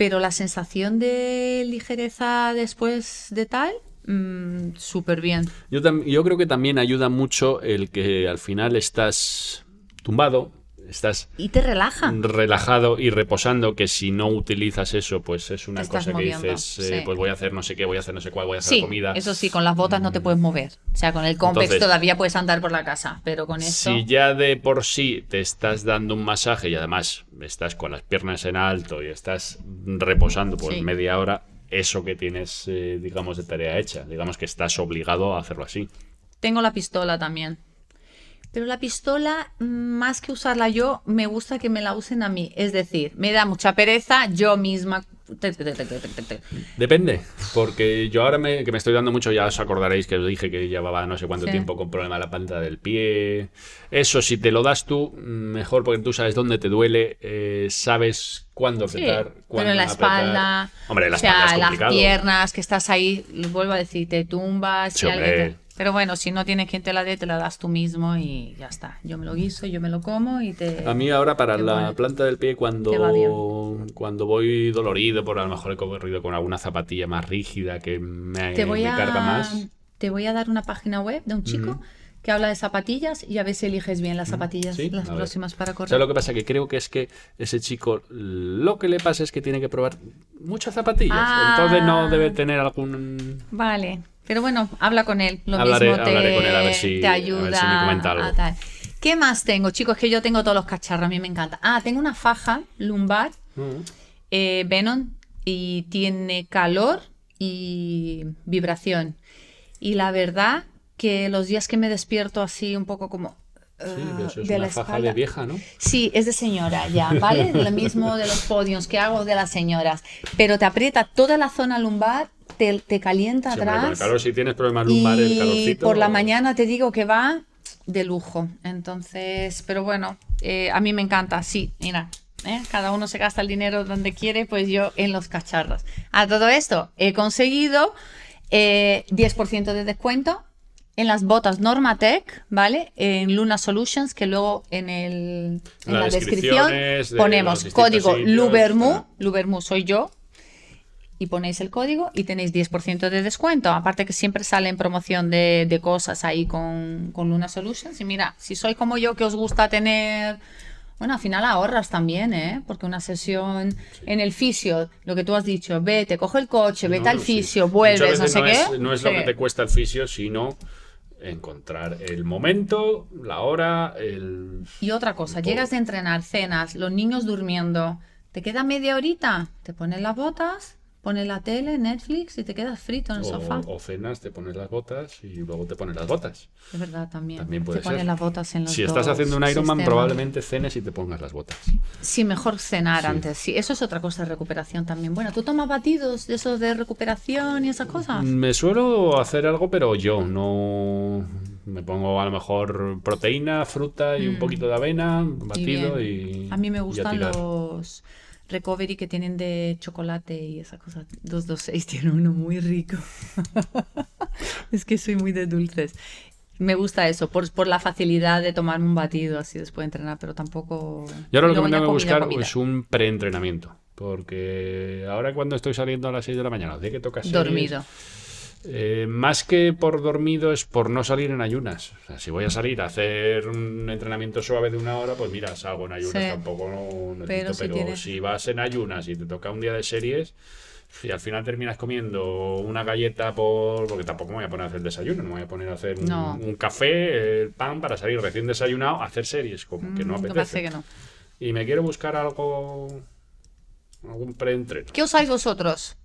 Pero la sensación de ligereza después de tal, mm, súper bien. Yo, yo creo que también ayuda mucho el que al final estás tumbado, estás Y te relaja. relajado y reposando, que si no utilizas eso, pues es una cosa que dices, eh, sí. pues voy a hacer no sé qué, voy a hacer no sé cuál, voy a hacer Sí, comida. eso sí, con las botas no te puedes mover. O sea, con el Entonces- todavía puedes andar por la casa, pero con esto... Si ya de por sí te estás dando un masaje y además estás con las piernas en alto y estás reposando por Sí. media hora, eso que tienes, eh, digamos, de tarea hecha. Digamos que estás obligado a hacerlo así. Tengo la pistola también. Pero la pistola, más que usarla yo, me gusta que me la usen a mí. Es decir, me da mucha pereza yo misma. Depende, porque yo ahora me, que me estoy dando mucho, ya os acordaréis que os dije que llevaba no sé cuánto Sí. tiempo con problema de la planta del pie. Eso, si te lo das tú, mejor porque tú sabes dónde te duele, eh, sabes cuándo Sí, apretar, pero cuándo en la apretar. espalda, Hombre, la o sea, espalda es las piernas, que estás ahí, vuelvo a decir, te tumbas. Sí, y Pero bueno, si no tienes quien te la dé, te la das tú mismo y ya está. Yo me lo guiso, yo me lo como y te... A mí ahora para la planta del pie cuando, cuando voy dolorido, por a lo mejor he corrido con alguna zapatilla más rígida que me, te voy me a carga más. te voy a dar una página web de un chico que habla de zapatillas y a ver si eliges bien las zapatillas Sí, las próximas para O correr. sea, lo que pasa que creo que es que ese chico lo que le pasa es que tiene que probar muchas zapatillas. Ah. Entonces no debe tener algún... Vale, pero bueno, habla con él. Lo Hablaré- mismo te, hablaré con él a ver si- te a ver si me ayuda. comenta algo. a tal. ¿Qué más tengo, chicos? Que yo tengo todos los cacharros, a mí me encanta. Ah, tengo una faja lumbar eh, Venom y tiene calor y vibración. Y la verdad que los días que me despierto así un poco como... Sí, eh, eso es de una la faja espalda. de vieja, ¿no? Sí, es de señora ya, ¿vale? (laughs) Lo mismo de los podios que hago de las señoras. Pero te aprieta toda la zona lumbar, te, te calienta Sí, hombre, con el atrás. calor, si tienes problemas lumbares, y por la mañana te digo que va de lujo. Entonces, pero bueno, eh, a mí me encanta, sí, mira. ¿eh? Cada uno se gasta el dinero donde quiere, pues yo en los cacharros. A todo esto, he conseguido eh, 10% de descuento en las botas Normatec, ¿vale? En Luna Solutions, que luego en, el, en la descripción ponemos código Lubermu. Lubermu soy yo, y ponéis el código y tenéis 10% de descuento. Aparte que siempre sale en promoción de, de cosas ahí con, con Luna Solutions. Y mira, si sois como yo que os gusta tener... Bueno, al final ahorras también, ¿eh? Porque una sesión en el fisio, lo que tú has dicho, vete, coge el coche, vete No, al sí. fisio, Muchas vuelves, no sé qué. Es, no es lo Sí. que te cuesta el fisio, sino encontrar el momento, la hora, el... Y otra cosa, llegas de entrenar, cenas, los niños durmiendo, te queda media horita, te pones las botas, pones la tele, Netflix y te quedas frito en el sofá. O, cenas, te pones las botas y luego te pones las botas. Es verdad también. También puede te pones ser. las botas en los Si estás haciendo un Ironman, sistemas. probablemente cenes y te pongas las botas. Sí, mejor cenar Sí. antes. Sí, eso es otra cosa de recuperación también. Bueno, ¿tú tomas batidos de esos de recuperación y esas cosas? Me suelo hacer algo, pero yo no... Me pongo a lo mejor proteína, fruta y un poquito de avena, batido Mm. Y y... A mí me gustan los recovery que tienen de chocolate y esas cosas. 226 tiene uno muy rico. (laughs) es que soy muy de dulces. Me gusta eso, por, por la facilidad de tomarme un batido así después de entrenar, pero tampoco... Yo ahora lo que me tengo que buscar comida. es un preentrenamiento. Porque ahora cuando estoy saliendo a las 6 de la mañana, de que toca series, Dormido. Eh, más que por dormido es por no salir en ayunas. O sea, si voy a salir a hacer un entrenamiento suave de una hora, pues mira, salgo en ayunas, Sí. tampoco no necesito. Pero Pero, si tienes- si vas en ayunas y te toca un día de series, y al final terminas comiendo una galleta por... Porque tampoco me voy a poner a hacer el desayuno, no me voy a poner a hacer un, No. un café, el pan para salir recién desayunado a hacer series, como que no Mm, apetece. que no. Y me quiero buscar algo. algún preentreno. ¿Qué usáis vosotros?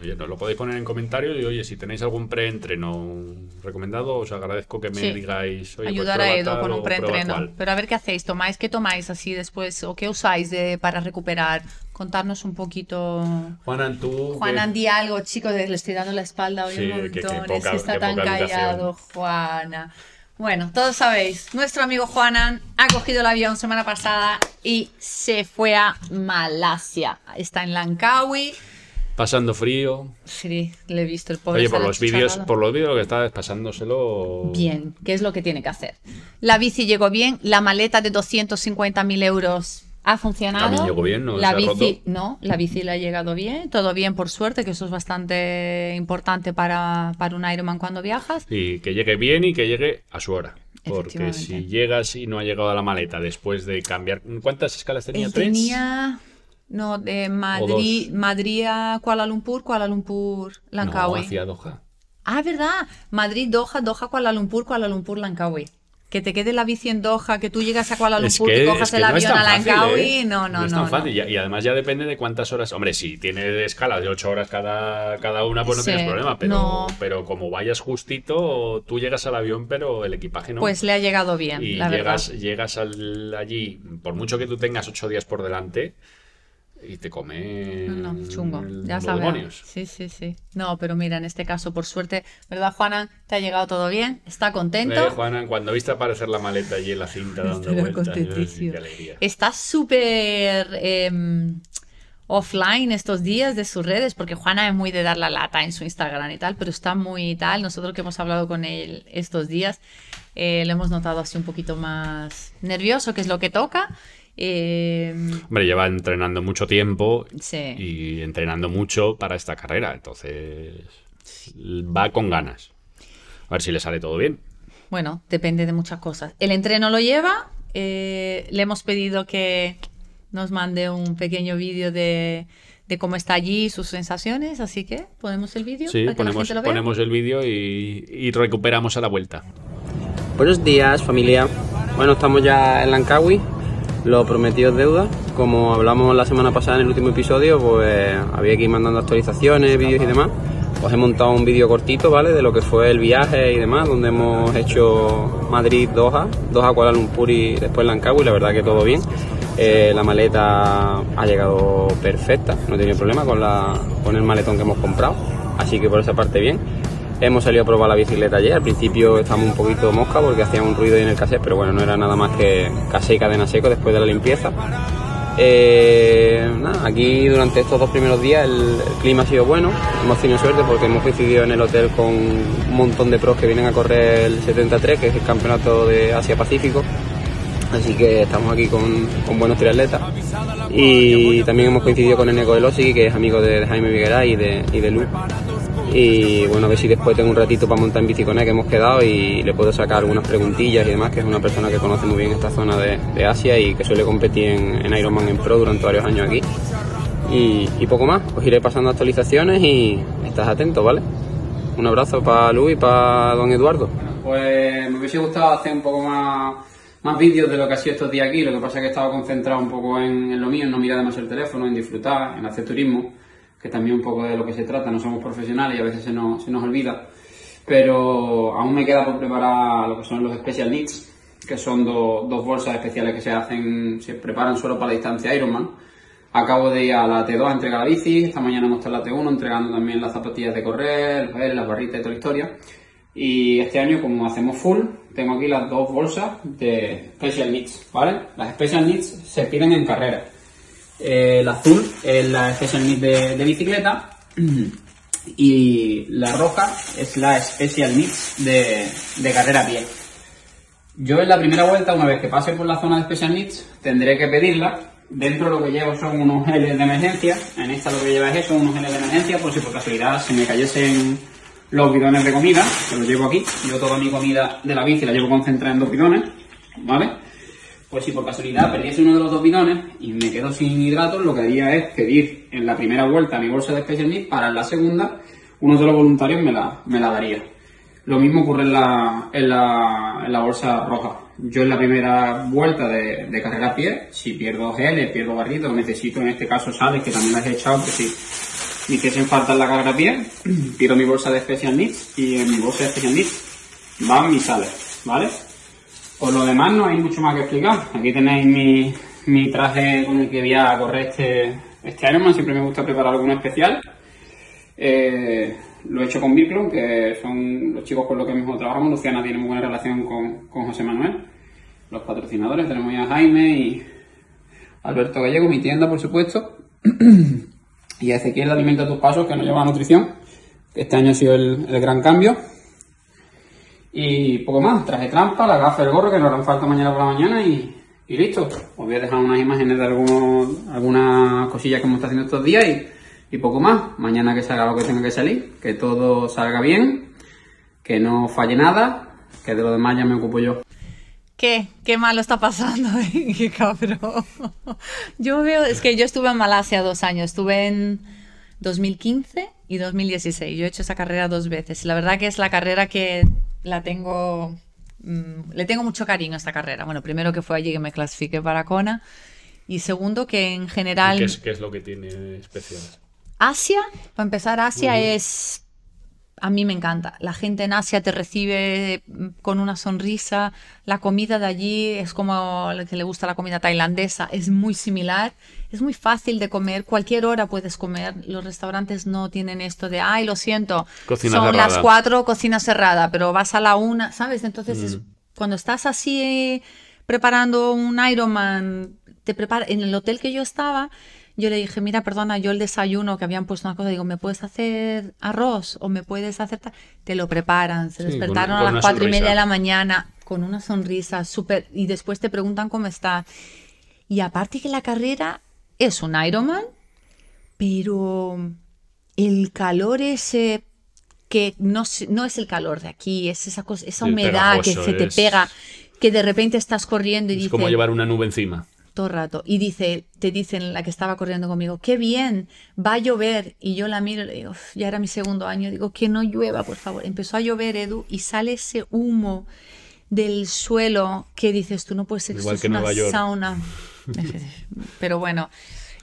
Oye, nos lo podéis poner en comentarios y oye, si tenéis algún preentreno recomendado, os agradezco que me Sí. digáis. Oye, pues Ayudar a prueba Edo con un preentreno. Pero a ver qué hacéis, tomáis, qué tomáis así después o qué usáis de, para recuperar. Contarnos un poquito. Juanan, tú. Juanan, que- di algo, chicos, le estoy dando la espalda hoy Sí, un que- que montón. es poca- que está que tan educación. callado, Juana. Bueno, todos sabéis, nuestro amigo Juanan ha cogido el avión semana pasada y se fue a Malasia. Está en Langkawi. Pasando frío. Sí, le he visto el pobre. Oye, por los vídeos, por los vídeos lo que está es pasándoselo. Bien, ¿qué es lo que tiene que hacer? La bici llegó bien, la maleta de 250.000 euros ha funcionado. También llegó bien, ¿no? La ¿Se ha bici, roto? no, la bici le ha llegado bien, todo bien por suerte, que eso es bastante importante para, para un Ironman cuando viajas. Y que llegue bien y que llegue a su hora. Porque si llegas y no ha llegado a la maleta después de cambiar. ¿Cuántas escalas tenía? Él ¿Tres? tenía, no, de Madrid, Madrid a Kuala Lumpur, Kuala Lumpur, No, Langkawi. hacia Doha. Ah, verdad, Madrid, Doha, Doha, Kuala Lumpur, Kuala Lumpur, Langkawi. que te quede la bici en Doha, que tú llegas a Kuala Es Lumpur que- y cojas es que el no avión a Langkawi. ¿eh? No, no, no. es tan no. fácil. Y, y además ya depende de cuántas horas. Hombre, si tiene escala de 8 horas cada, cada una, pues no Sí, tienes problema. Pero, no. pero como vayas justito, tú llegas al avión, pero el equipaje no. Pues le ha llegado bien, y la llegas, verdad. llegas al- allí, por mucho que tú tengas 8 días por delante, y te come. No, no, chungo. Ya sabes. demonios. Sí, sí, sí. No, pero mira, en este caso, por suerte, ¿verdad, Juana? ¿Te ha llegado todo bien? ¿Está contento? Eh, Juana, cuando viste aparecer la maleta allí en la cinta (laughs) dando vueltas. Está súper em, offline estos días de sus redes, porque Juana es muy de dar la lata en su Instagram y tal, pero está muy tal. Nosotros que hemos hablado con él estos días, eh, lo hemos notado así un poquito más nervioso, que es lo que toca. Em, Hombre, lleva entrenando mucho tiempo sí. y entrenando mucho para esta carrera, entonces va con ganas. A ver si le sale todo bien. Bueno, depende de muchas cosas. El entreno lo lleva. eh, le hemos pedido que nos mande un pequeño vídeo de, de cómo está allí, sus sensaciones. Así que ponemos el vídeo Sí, para que la ponemos, gente lo vea. ponemos el vídeo y, y recuperamos a la vuelta. Buenos días familia. Bueno, estamos ya en Lankawi, lo prometido es deuda. Como hablamos la semana pasada en el último episodio, pues había que ir mandando actualizaciones, vídeos y demás. Os he montado un vídeo cortito, ¿vale? De lo que fue el viaje y demás, donde hemos hecho Madrid-Doha, Doha Kuala Lumpur y después Lankawi, la verdad que todo bien. Eh, la maleta ha llegado perfecta, no he tenido problema con, la, con el maletón que hemos comprado, así que por esa parte bien. Hemos salido a probar la bicicleta ayer. Al principio estábamos un poquito mosca porque hacía un ruido ahí en el cassette, pero bueno, no era nada más que casé y cadena seco después de la limpieza. Eh, aquí durante estos dos primeros días el, el clima ha sido bueno. Hemos tenido suerte porque hemos coincidido en el hotel con un montón de pros que vienen a correr el 73, que es el campeonato de Asia-Pacífico. Así que estamos aquí con, buenos triatletas. Y también hemos coincidido con Eneco Elosi, que es amigo de, Jaime Vigueray y de, y de Lu. Y bueno, a ver si después tengo un ratito para montar en bici que hemos quedado y le puedo sacar algunas preguntillas y demás, que es una persona que conoce muy bien esta zona de, Asia y que suele competir en, en Ironman en Pro durante varios años aquí. Y, poco más, os iré pasando actualizaciones y estás atento, ¿vale? Un abrazo para Lu y para don Eduardo. Pues me hubiese gustado hacer un poco más, más vídeos de lo que ha sido estos días aquí, lo que pasa es que he estado concentrado un poco en, en lo mío, en no mirar demasiado el teléfono, en disfrutar, en hacer turismo que también un poco de lo que se trata, no somos profesionales y a veces se nos, se nos olvida, pero aún me queda por preparar lo que son los Special Needs, que son do- dos bolsas especiales que se hacen, se preparan solo para la distancia Ironman. Acabo de ir a la T2 a entregar la bici, esta mañana hemos estado en la T1 entregando también las zapatillas de correr, las barritas y toda la historia. Y este año, como hacemos full, tengo aquí las dos bolsas de Special Needs, ¿vale? Las Special Needs se piden en carrera. El azul es la Special Needs de, de bicicleta y la roja es la Special Needs de, de carrera a pie. Yo en la primera vuelta, una vez que pase por la zona de Special Needs, tendré que pedirla. Dentro lo que llevo son unos geles de emergencia. En esta lo que lleva es eso, unos geles de emergencia, por si por casualidad se me cayesen los bidones de comida, que los llevo aquí. Yo toda mi comida de la bici la llevo concentrada en dos bidones, ¿vale? Pues si por casualidad perdiese uno de los dos bidones y me quedo sin hidratos, lo que haría es pedir en la primera vuelta mi bolsa de Special Needs para en la segunda uno de los voluntarios me la, me la daría. Lo mismo ocurre en la, en la, en la bolsa roja. Yo en la primera vuelta de, de carrera a pie, si pierdo geles, pierdo barritos, necesito en este caso sales, que también las he echado, que si me hiciesen falta en la carrera a pie, (clears throat) pido mi bolsa de Special Needs y en mi bolsa de Special Needs van mis sales, ¿vale? Por lo demás no hay mucho más que explicar. Aquí tenéis mi, mi traje con el que voy a correr este, este Ironman. Siempre me gusta preparar alguno especial. Eh, lo he hecho con Biclon, que son los chicos con los que mismo trabajamos. Luciana tiene muy buena relación con, con José Manuel. Los patrocinadores, tenemos ya a Jaime y Alberto Gallego, mi tienda, por supuesto. (clears throat) y Ezequiel Alimenta tus pasos, que nos lleva a nutrición. Este año ha sido el, el gran cambio. Y poco más, traje trampa, la gafa, el gorro que nos harán falta mañana por la mañana y, y listo. Os voy a dejar unas imágenes de algunos, algunas cosillas que hemos estado haciendo estos días y, y poco más. Mañana que salga lo que tenga que salir, que todo salga bien, que no falle nada, que de lo demás ya me ocupo yo. ¿Qué? ¿Qué malo está pasando? (laughs) ¡Qué cabrón! Yo veo, es que yo estuve en Malasia dos años, estuve en 2015 y 2016. Yo he hecho esa carrera dos veces. La verdad que es la carrera que la tengo mm, le tengo mucho cariño a esta carrera. Bueno, primero que fue allí que me clasifiqué para Kona y segundo que en general... ¿Qué es, qué es lo que tiene especial? Asia, para empezar, Asia es a mí me encanta. La gente en Asia te recibe mm, con una sonrisa. La comida de allí es como el que le gusta la comida tailandesa. Es muy similar. Es muy fácil de comer. Cualquier hora puedes comer. Los restaurantes no tienen esto de, ay, lo siento. Cocina son cerrada. las cuatro, cocina cerrada, pero vas a la una, ¿sabes? Entonces, es- cuando estás así eh, preparando un Ironman, te prepara en el hotel que yo estaba. Yo le dije, mira, perdona, yo el desayuno que habían puesto una cosa, digo, ¿me puedes hacer arroz o me puedes hacer? Te lo preparan, se Sí, despertaron con a las cuatro y media de la mañana con una sonrisa súper y después te preguntan cómo está. Y aparte que la carrera es un Ironman, pero el calor ese que no, no es el calor de aquí, es esa cosa, esa humedad que pegajoso, se te es- pega, que de repente estás corriendo y Es dices como llevar una nube encima. Todo el rato. Y dice, te dicen la que estaba corriendo conmigo, qué bien, va a llover. Y yo la miro y le digo, "Uf, ya era mi segundo año, digo, que no llueva, por favor. Empezó a llover, Edu, y sale ese humo del suelo que dices, tú no puedes ser, Igual esto que es una Nueva York. sauna. (laughs) (laughs) Pero bueno,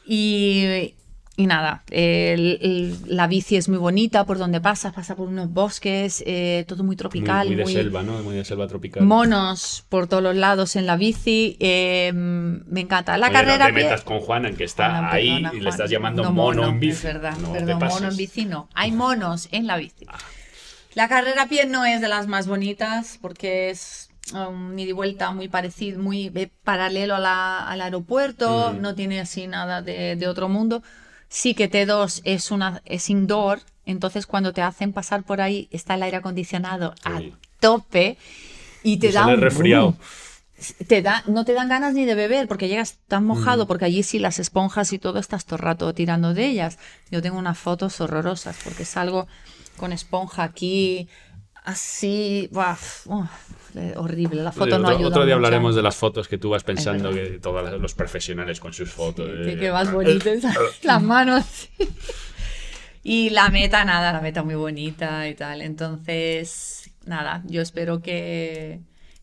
y, y nada, el- el- la bici es muy bonita por donde pasas, pasa por unos bosques, eh, todo muy Muy, tropical, muy de muy- selva, ¿no? Muy de selva tropical. monos por todos los lados en la bici. eh, me encanta. La Oye, carrera. no te a pie- metas con Juanan, que está ahí perdona, y le estás llamando No, mono, en bici. Es verdad, No perdón, mono en bici no. (laughs) Hay monos en la bici. La carrera a pie no es de las más bonitas porque es un ida y vuelta muy parecido, muy eh, paralelo a la- al aeropuerto, Mm. no tiene así nada de, de otro mundo. Sí que T2 es, una, es indoor, entonces cuando te hacen pasar por ahí está el aire acondicionado a tope y te da un resfriado. boom te da, no te dan ganas ni de beber porque llegas tan mojado, Mm. porque allí sí las esponjas y todo estás todo el rato tirando de ellas. Yo tengo unas fotos horrorosas porque salgo con esponja aquí, así, eh, horrible. La foto Oye, no otro, ayuda. otro día mucho. hablaremos de las fotos que tú vas pensando que todos los profesionales con sus fotos. Que, eh, que vas bonito, las manos. (laughs) así. Y la meta, nada, la meta muy bonita y tal. Entonces, nada, yo espero que,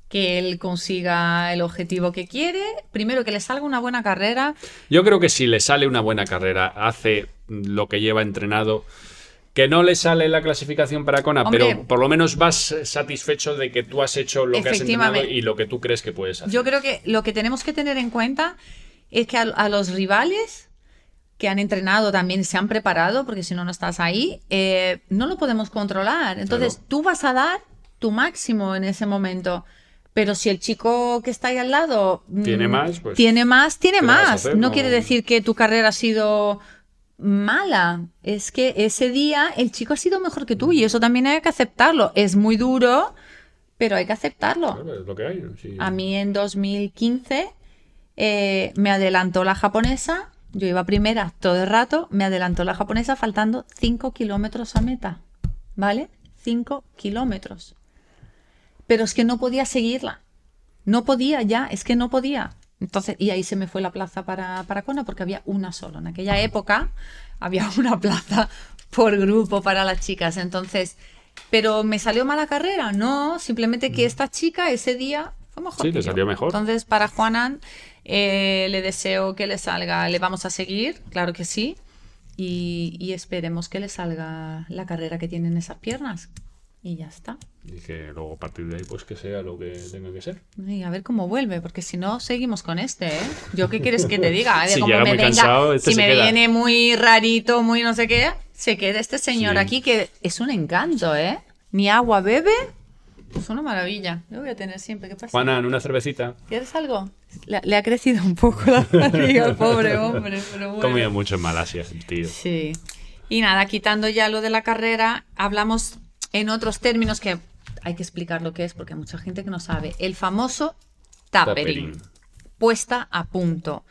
que él consiga el objetivo que quiere. Primero, que le salga una buena carrera. Yo creo que si le sale una buena carrera, hace lo que lleva entrenado, que no le sale la clasificación para Kona, Hombre. pero por lo menos vas satisfecho de que tú has hecho lo que has entrenado y lo que tú crees que puedes hacer. Yo creo que lo que tenemos que tener en cuenta es que a, a los rivales que han entrenado también se han preparado, porque si no, no estás ahí, eh, no lo podemos controlar. Entonces, Claro. tú vas a dar tu máximo en ese momento. Pero si el chico que está ahí al lado mm, Tiene más, pues, tiene más, tiene ¿qué le vas a más. No- quiere decir que tu carrera ha sido mala. Es que ese día el chico ha sido mejor que tú y eso también hay que aceptarlo. Es muy duro, pero hay que aceptarlo. Claro, es lo que hay. A mí en 2015 eh, me adelantó la japonesa. Yo iba primera todo el rato. Me adelantó la japonesa faltando 5 kilómetros a meta. ¿Vale? 5 kilómetros. Pero es que no podía seguirla. No podía ya, es que no podía. Entonces, y ahí se me fue la plaza para, para Kona porque había una sola. En aquella época había (laughs) una plaza por grupo para las chicas. Entonces, pero me salió mala carrera. No, simplemente que esta chica ese día fue mejor. Mm. Sí, le salió mejor. Entonces, para Juanan, eh, le deseo que le salga. Le vamos a seguir, claro que sí. Y, y esperemos que le salga la carrera que tienen esas piernas. Y ya está. Y que luego a partir de ahí, pues que sea lo que tenga que ser. Y a ver cómo vuelve, porque si no, seguimos con este, ¿eh? ¿Yo qué quieres que te (laughs) diga? Ver, Si llega me muy venga- cansado, este si me queda. viene muy rarito, muy no sé qué, se queda este señor Sí. aquí que es un encanto, ¿eh? Ni agua bebe, es una maravilla. Yo voy a tener siempre, ¿qué pasa? Juana, en una cervecita. ¿Quieres algo? Le, le ha crecido un poco la (laughs) barriga, pobre hombre, pero bueno. Comía mucho en Malasia, el tío. Sí. Y nada, quitando ya lo de la carrera, hablamos en otros términos que hay que explicar lo que es, porque hay mucha gente que no sabe. El famoso tapering, Tapering. puesta a punto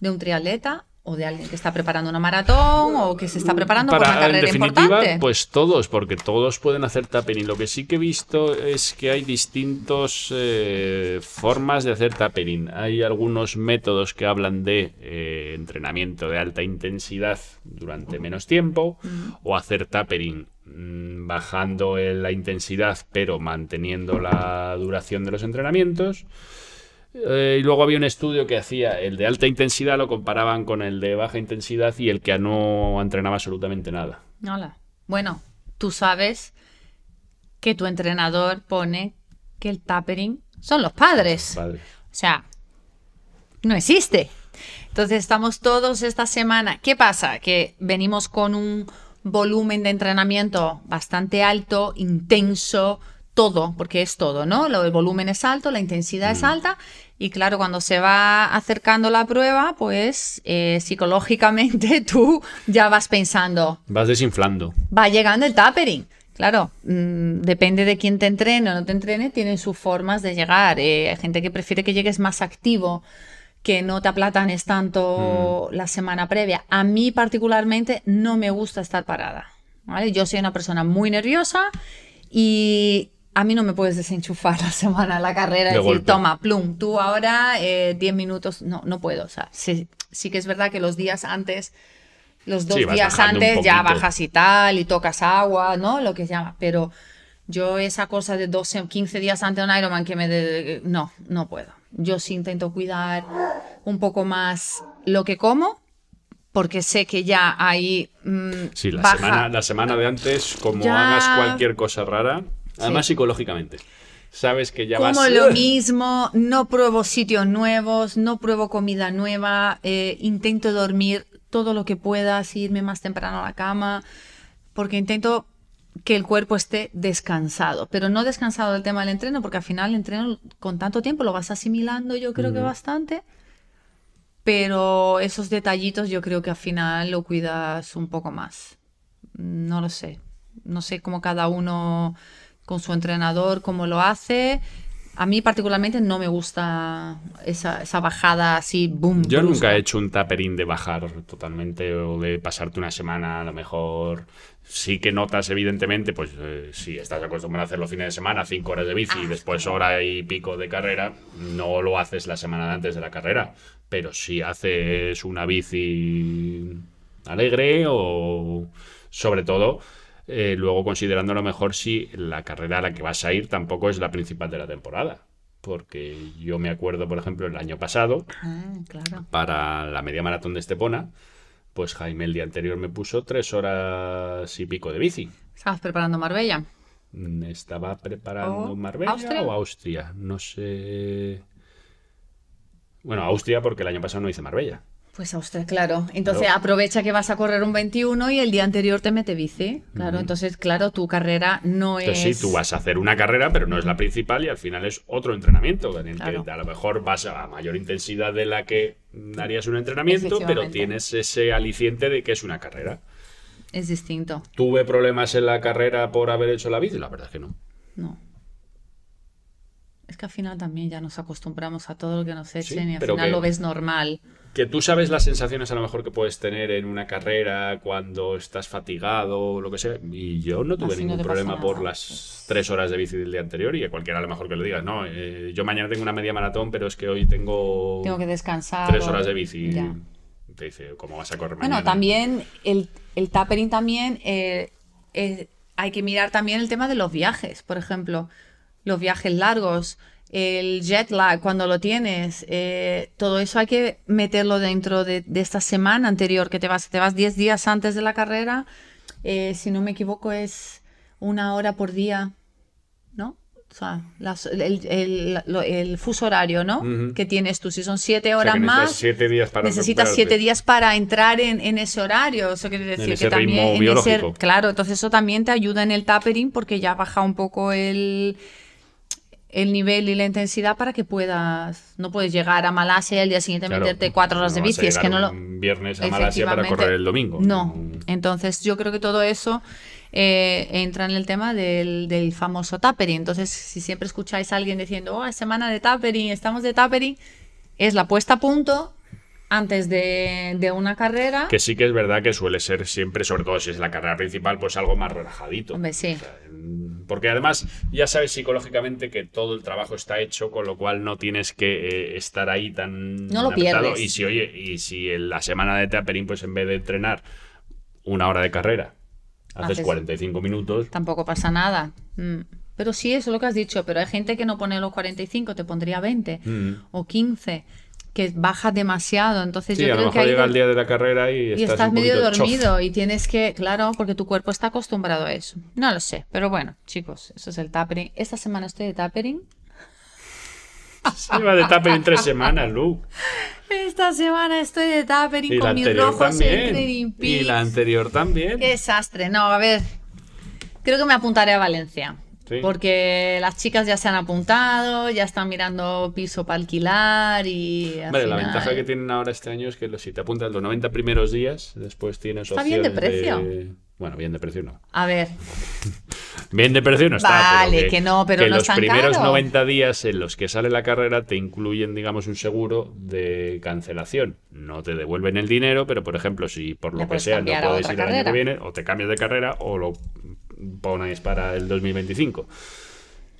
de un triatleta o de alguien que está preparando una maratón o que se está preparando para, una en carrera definitiva, importante. pues todos, porque todos pueden hacer tapering. Lo que sí que he visto es que hay distintas formas de hacer tapering. Hay algunos métodos que hablan de eh, entrenamiento de alta intensidad durante menos tiempo o hacer tapering bajando en la intensidad, pero manteniendo la duración de los entrenamientos. Eh, y luego había un estudio que hacía el de alta intensidad, lo comparaban con el de baja intensidad y el que no entrenaba absolutamente nada. Hola. Bueno, tú sabes que tu entrenador pone que el tapering son los padres. Padre. O sea, no existe. Entonces estamos todos esta semana. ¿Qué pasa? Que venimos con un volumen de entrenamiento bastante alto, intenso, todo, porque es todo, ¿no? Lo- El volumen es alto, la intensidad es alta y claro, cuando se va acercando la prueba, pues eh, psicológicamente (laughs) tú ya vas pensando, Vas desinflando. va llegando el tapering. Claro, mm, depende de quién te entrene o no te entrene, tienen sus formas de llegar. Eh, hay gente que prefiere que llegues más activo, que no te aplatanes tanto la semana previa. A mí particularmente no me gusta estar parada. ¿vale? Yo soy una persona muy nerviosa y a mí no me puedes desenchufar (laughs) la semana la carrera y De decir, golpe. toma, plum, tú ahora eh, 10 minutos. No, no puedo. O sea, sí, sí que es verdad que los días antes los dos Sí, días antes ya bajas y tal y tocas agua, ¿no? Lo que se llama. Pero yo esa cosa de 12, 15 días antes de un Ironman que me... de- no, no puedo. Yo sí intento cuidar un poco más lo que como porque sé que ya ahí mm, Sí, la baja. semana, la semana de antes, como Ya. hagas cualquier cosa rara, además psicológicamente, sabes que ya vas... Como lo (laughs) mismo, no pruebo sitios nuevos, no pruebo comida nueva, eh, intento dormir todo lo que pueda, irme más temprano a la cama, porque intento que el cuerpo esté descansado, pero no descansado del tema del entreno, porque al final el entreno con tanto tiempo lo vas asimilando yo creo que bastante, pero esos detallitos yo creo que al final lo cuidas un poco más. No lo sé. No sé cómo cada uno con su entrenador, cómo lo hace. A mí particularmente no me gusta esa, esa bajada así, boom. Yo nunca he hecho un taperín de bajar totalmente o de pasarte una semana a lo mejor. Sí que notas, evidentemente, pues eh, si estás acostumbrado a hacer los fines de semana, cinco horas de bici y después hora y pico de carrera, no lo haces la semana de antes de la carrera. Pero si haces una bici alegre o sobre todo, eh, luego considerando a lo mejor si la carrera a la que vas a ir tampoco es la principal de la temporada. Porque yo me acuerdo, por ejemplo, el año pasado, Ah, claro. para la media maratón de Estepona, pues Jaime el día anterior me puso tres horas y pico de bici. Estabas preparando Marbella. Mm, Estaba preparando ¿O Marbella Austria? o Austria, no sé. Bueno, Austria porque el año pasado no hice Marbella. Pues Austria, claro. Entonces Claro. aprovecha que vas a correr un 21 y el día anterior te mete bici. Claro, entonces, claro, tu carrera no Entonces es. sí, tú vas a hacer una carrera, pero no es la principal y al final es otro entrenamiento en el Claro. que a lo mejor vas a mayor intensidad de la que harías un entrenamiento, pero tienes ese aliciente de que es una carrera. Es distinto. ¿Tuve problemas en la carrera por haber hecho la bici? La verdad es que no. No. Es que al final también ya nos acostumbramos a todo lo que nos echen y al final que- lo ves normal. Que tú sabes las sensaciones a lo mejor que puedes tener en una carrera cuando estás fatigado o lo que sea. Y yo no tuve Así ningún problema por las tres horas de bici del día anterior y a cualquiera a lo mejor que le digas, no, eh, yo mañana tengo una media maratón, pero es que hoy tengo, Tengo que descansar. tres horas de bici. Ya. Te dice, ¿cómo vas a correr Bueno, mañana? también el, el tapering también eh, eh, hay que mirar también el tema de los viajes, por ejemplo, los viajes largos, el jet lag cuando lo tienes, eh, todo eso hay que meterlo dentro de, de esta semana anterior que te vas, te vas 10 días antes de la carrera, eh, si no me equivoco es una hora por día, ¿no? O sea, las- el, el- fuso horario, ¿no? Que tienes tú, si son 7 O sea, horas más siete días para necesitas recuperarte. siete días para entrar en, en ese horario. Eso quiere decir ese que también en ese- claro, entonces eso también te ayuda en el tapering porque ya baja un poco el el nivel y la intensidad para que puedas no puedes llegar a Malasia y al día siguiente Claro, meterte cuatro horas no de bici es que no lo un viernes a Malasia para correr el domingo. no. Entonces yo creo que todo eso eh, entra en el tema del, del famoso tapering. Entonces si siempre escucháis a alguien diciendo oh es semana de tapering estamos de tapering es la puesta a punto antes de, de una carrera Que sí que es verdad que suele ser siempre, sobre todo si es la carrera principal, pues algo más relajadito. Hombre, sí. Porque además ya sabes psicológicamente que todo el trabajo está hecho, con lo cual no tienes que eh, estar ahí tan No lo apretado. pierdes. Y si, oye, y si en la semana de tapering, pues en vez de entrenar una hora de carrera, Haces Haces- 45 minutos. Tampoco pasa nada. Mm. Pero sí, eso es lo que has dicho. Pero hay gente que no pone los 45, te pondría 20 Mm. o 15, que baja demasiado. Entonces Sí, yo a lo creo que mejor ahí llega el día de la carrera y, y estás, estás un medio chof. dormido y tienes que, claro, porque tu cuerpo está acostumbrado a eso. No lo sé, pero bueno, chicos, eso es el tapering. Esta semana estoy de tapering. Se va de tupper en tres semanas, Lu. Esta semana estoy de tapering Y con mis rojos también. Y la anterior también. Qué desastre. No, a ver. Creo que me apuntaré a Valencia. Sí. Porque las chicas ya se han apuntado, ya están mirando piso para alquilar y. al Vale, la ventaja que tienen ahora este año es que si te apuntas los 90 primeros días, después tienes Está bien de precio. Bueno, bien de precio no. A ver, (laughs) Bien de precio no está. Vale, pero que no, pero que no los primeros caro. 90 días en los que sale la carrera te incluyen, digamos, un seguro de cancelación. No te devuelven el dinero, pero por ejemplo, si por Le lo que sea no puedes ir el año que carrera. viene, o te cambias de carrera o lo pones para el 2025.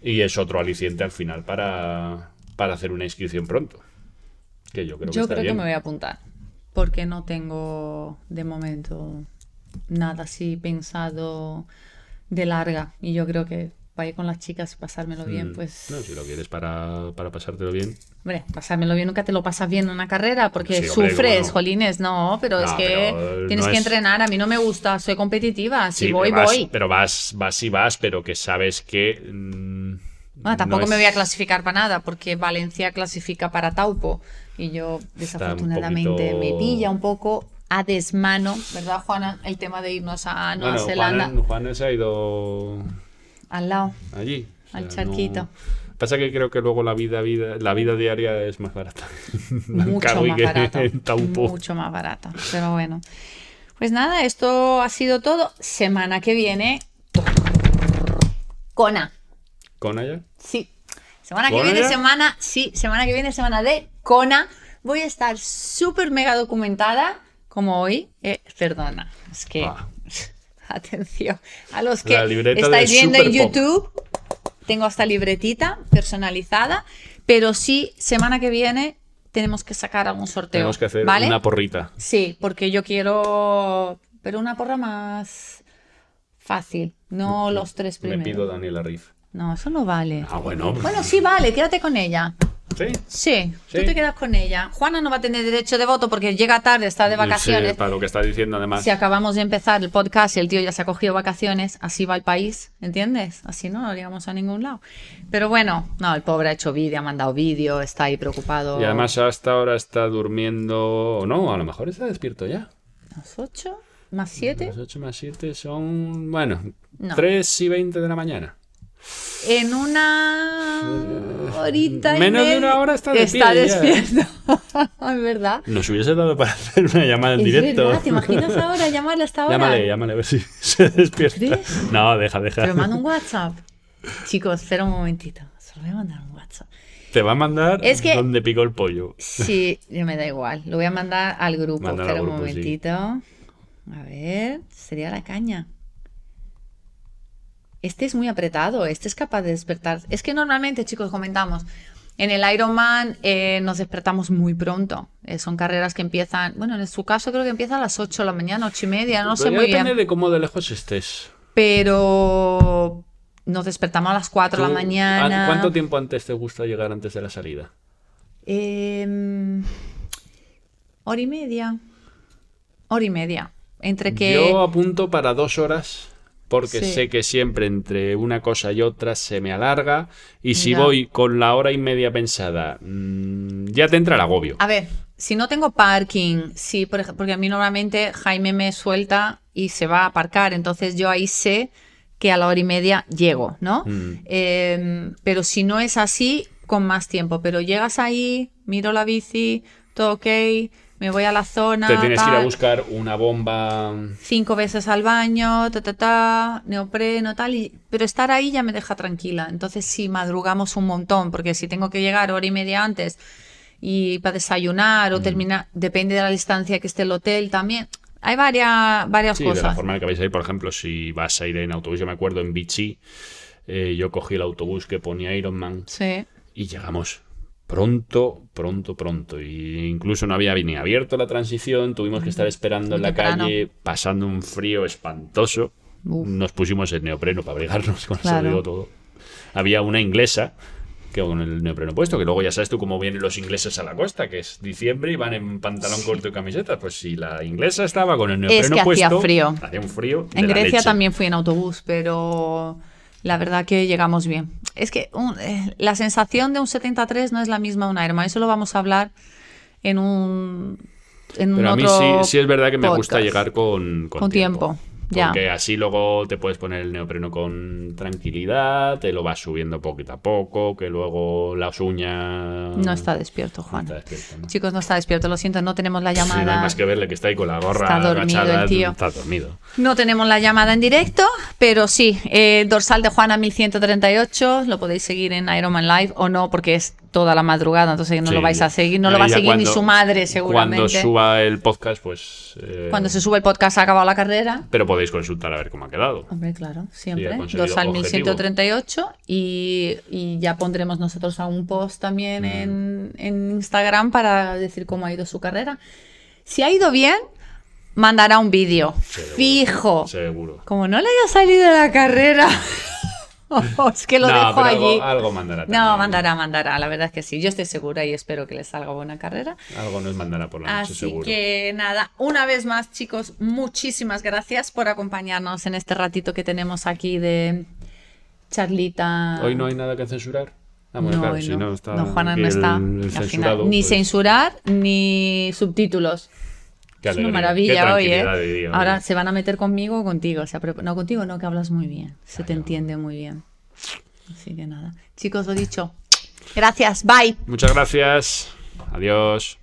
Y es otro aliciente al final para, para hacer una inscripción pronto. Que yo creo que yo está creo que me voy a apuntar. Porque no tengo de momento nada así pensado de larga. Y yo creo que para ir con las chicas y pasármelo bien, Mm. pues. No, si lo quieres para, para pasártelo bien. Hombre, pasármelo bien, nunca te lo pasas bien en una carrera porque Sí, hombre, sufres, no. jolines, no, pero es No, que pero tienes no que es- entrenar, a mí no me gusta, soy competitiva, si Sí, voy, vas, voy. Pero vas, vas y vas, pero que sabes que. mm, Bueno, tampoco me es- voy a clasificar para nada porque Valencia clasifica para Taupo y yo desafortunadamente poquito- me pilla un poco a desmano, ¿verdad Juana? El tema de irnos a Nueva Bueno, Zelanda Juan, Juan se ha ido al lado. allí. o Al no- charquito. Pasa que creo que luego la vida, vida, la vida diaria es más barata. (laughs) mucho más barata. (laughs) Mucho más barata. Pero bueno. Pues nada, esto ha sido todo. Semana que viene. Cona. ¿Con ella? Sí. Semana que ¿Cona viene, ya? semana. Sí, semana que viene, semana de Cona. Voy a estar súper mega documentada. Como hoy. Eh, perdona. Es que. Ah. Atención. A los que estáis viendo en. YouTube. Tengo hasta libretita personalizada. Pero sí, semana que viene tenemos que sacar algún sorteo. Tenemos que hacer ¿vale? una porrita. Sí, porque yo quiero. Pero una porra más fácil. No los tres Me primeros. pido Daniela Riff. No, eso no vale. Ah, bueno. Bueno, sí vale, quédate con ella. Sí. Sí, tú te quedas con ella. Juana no va a tener derecho de voto porque llega tarde, está de vacaciones. Sí, para lo que está diciendo además. Si acabamos de empezar el podcast y el tío ya se ha cogido vacaciones, así va el país, ¿entiendes? Así no, no llegamos a ningún lado. Pero bueno, no, el pobre ha hecho vídeo, ha mandado vídeo, está ahí preocupado. Y además hasta ahora está durmiendo. O no, a lo mejor está despierto ya. ¿Las 8? ¿Más 7? Las 8 más 7 son. Bueno, No. 3 y 20 de la mañana. En una horita y Menos de media- una hora está de Está pie ya, despierto. (laughs) es verdad. Nos hubiese dado para hacer una llamada en Es directo. verdad, ¿te imaginas ahora llamarle hasta ahora? Llámale, llámale a ver si (laughs) se despierta. ¿Crees? No, deja, deja. Pero manda un WhatsApp. Chicos, espera un momentito. Se lo voy a mandar un WhatsApp. Te va a mandar Es que- donde picó el pollo. Sí, me da igual. Lo voy a mandar al grupo. Mándalo espera al un sí. momentito. A ver, sería la caña. Este es muy apretado, este es capaz de despertar. Es que normalmente, chicos, comentamos, en el Ironman eh, nos despertamos muy pronto. Eh, son carreras que empiezan, bueno, en su caso creo que empieza a las 8 de la mañana, 8 y media, no sé Pero muy depende bien. de cómo de lejos estés. Pero nos despertamos a las 4 de la mañana. ¿a- ¿Cuánto tiempo antes te gusta llegar antes de la salida? Em, hora y media. Hora y media. Entre que. Yo apunto para dos horas porque Sí. sé que siempre entre una cosa y otra se me alarga y si Ya. voy con la hora y media pensada mm, ya te entra el agobio. A ver, si no tengo parking, sí, por porque a mí normalmente Jaime me suelta y se va a aparcar, entonces yo ahí sé que a la hora y media llego, ¿no? Mm. Em, pero si no es así, con más tiempo. Pero llegas ahí, miro la bici, todo ok, me voy a la zona. Te tienes que ir a buscar una bomba. cinco veces al baño, ta, ta, ta, neopreno, tal, y, pero estar ahí ya me deja tranquila. Entonces, si madrugamos un montón, porque si tengo que llegar hora y media antes y para desayunar Mm. o terminar, depende de la distancia que esté el hotel también. Hay varias, varias Sí, de la cosas. forma en que vais a ir, por ejemplo, si vas a ir en autobús, yo me acuerdo en Vichy, eh, yo cogí el autobús que ponía Ironman Sí. y llegamos pronto, pronto, pronto. Y incluso no había ni abierto la transición, tuvimos que estar esperando en la calle, pasando un frío espantoso. Uf. nos pusimos el neopreno para abrigarnos (laughs) con Claro. eso digo todo. Había una inglesa que con el neopreno puesto, que luego ya sabes tú cómo vienen los ingleses a la costa, que es diciembre y van en pantalón corto y camiseta. Pues si la inglesa estaba con el neopreno que hacía puesto, frío. hacía un frío. En Grecia leche. también fui en autobús, pero la verdad que llegamos bien. Es que un- eh, la sensación de un 73 no es la misma de un Ironman. Eso lo vamos a hablar en un, en un Pero a mí otro sí, sí es verdad que me gusta llegar con, Con tiempo, ya. Porque así luego te puedes poner el neopreno con tranquilidad, te lo vas subiendo poquito a poco, que luego las uñas... No está despierto, No Juan. está despierto, ¿no? Chicos, no está despierto, lo siento, no tenemos la Sí, llamada. no hay más que verle que está ahí con la gorra Está dormido agachada, el tío. Está dormido. No tenemos la llamada en directo, pero sí, eh, dorsal de Juana 1138, lo podéis seguir en Ironman Live o no, porque es toda la madrugada, entonces no Sí. lo vais a seguir, no lo va a seguir ni su madre seguramente. Cuando suba el podcast, pues... eh, Cuando se sube el podcast ha acabado la carrera. Pero podéis consultar a ver cómo ha quedado. Hombre, claro, Sí, siempre. conseguido Dorsal objetivo. 1138 y, y ya pondremos nosotros a un post también Mm. en, en Instagram para decir cómo ha ido su carrera. Si ha ido bien, mandará un vídeo. Seguro, Fijo. Seguro. Como no le haya salido la carrera. (laughs) (laughs) es que lo No, dejo allí. Algo, algo mandará no, también. mandará, mandará. La verdad es que sí. Yo estoy segura y espero que le salga buena carrera. Algo nos mandará por la noche, Así seguro. que nada, una vez más, chicos, muchísimas gracias por acompañarnos en este ratito que tenemos aquí de charlita. Hoy no hay nada que censurar. Ah, bueno, No, claro, si no. no está. No, Juana no está. el al final. censurado, Ni pues, censurar ni subtítulos. Qué Es una alegría, maravilla hoy, ¿eh? día, Ahora se van a meter conmigo o contigo. O sea, pero- no, contigo no, que hablas muy bien. Se te entiende muy bien. Así que nada. Chicos, lo dicho. Gracias. Bye. Muchas gracias. Adiós.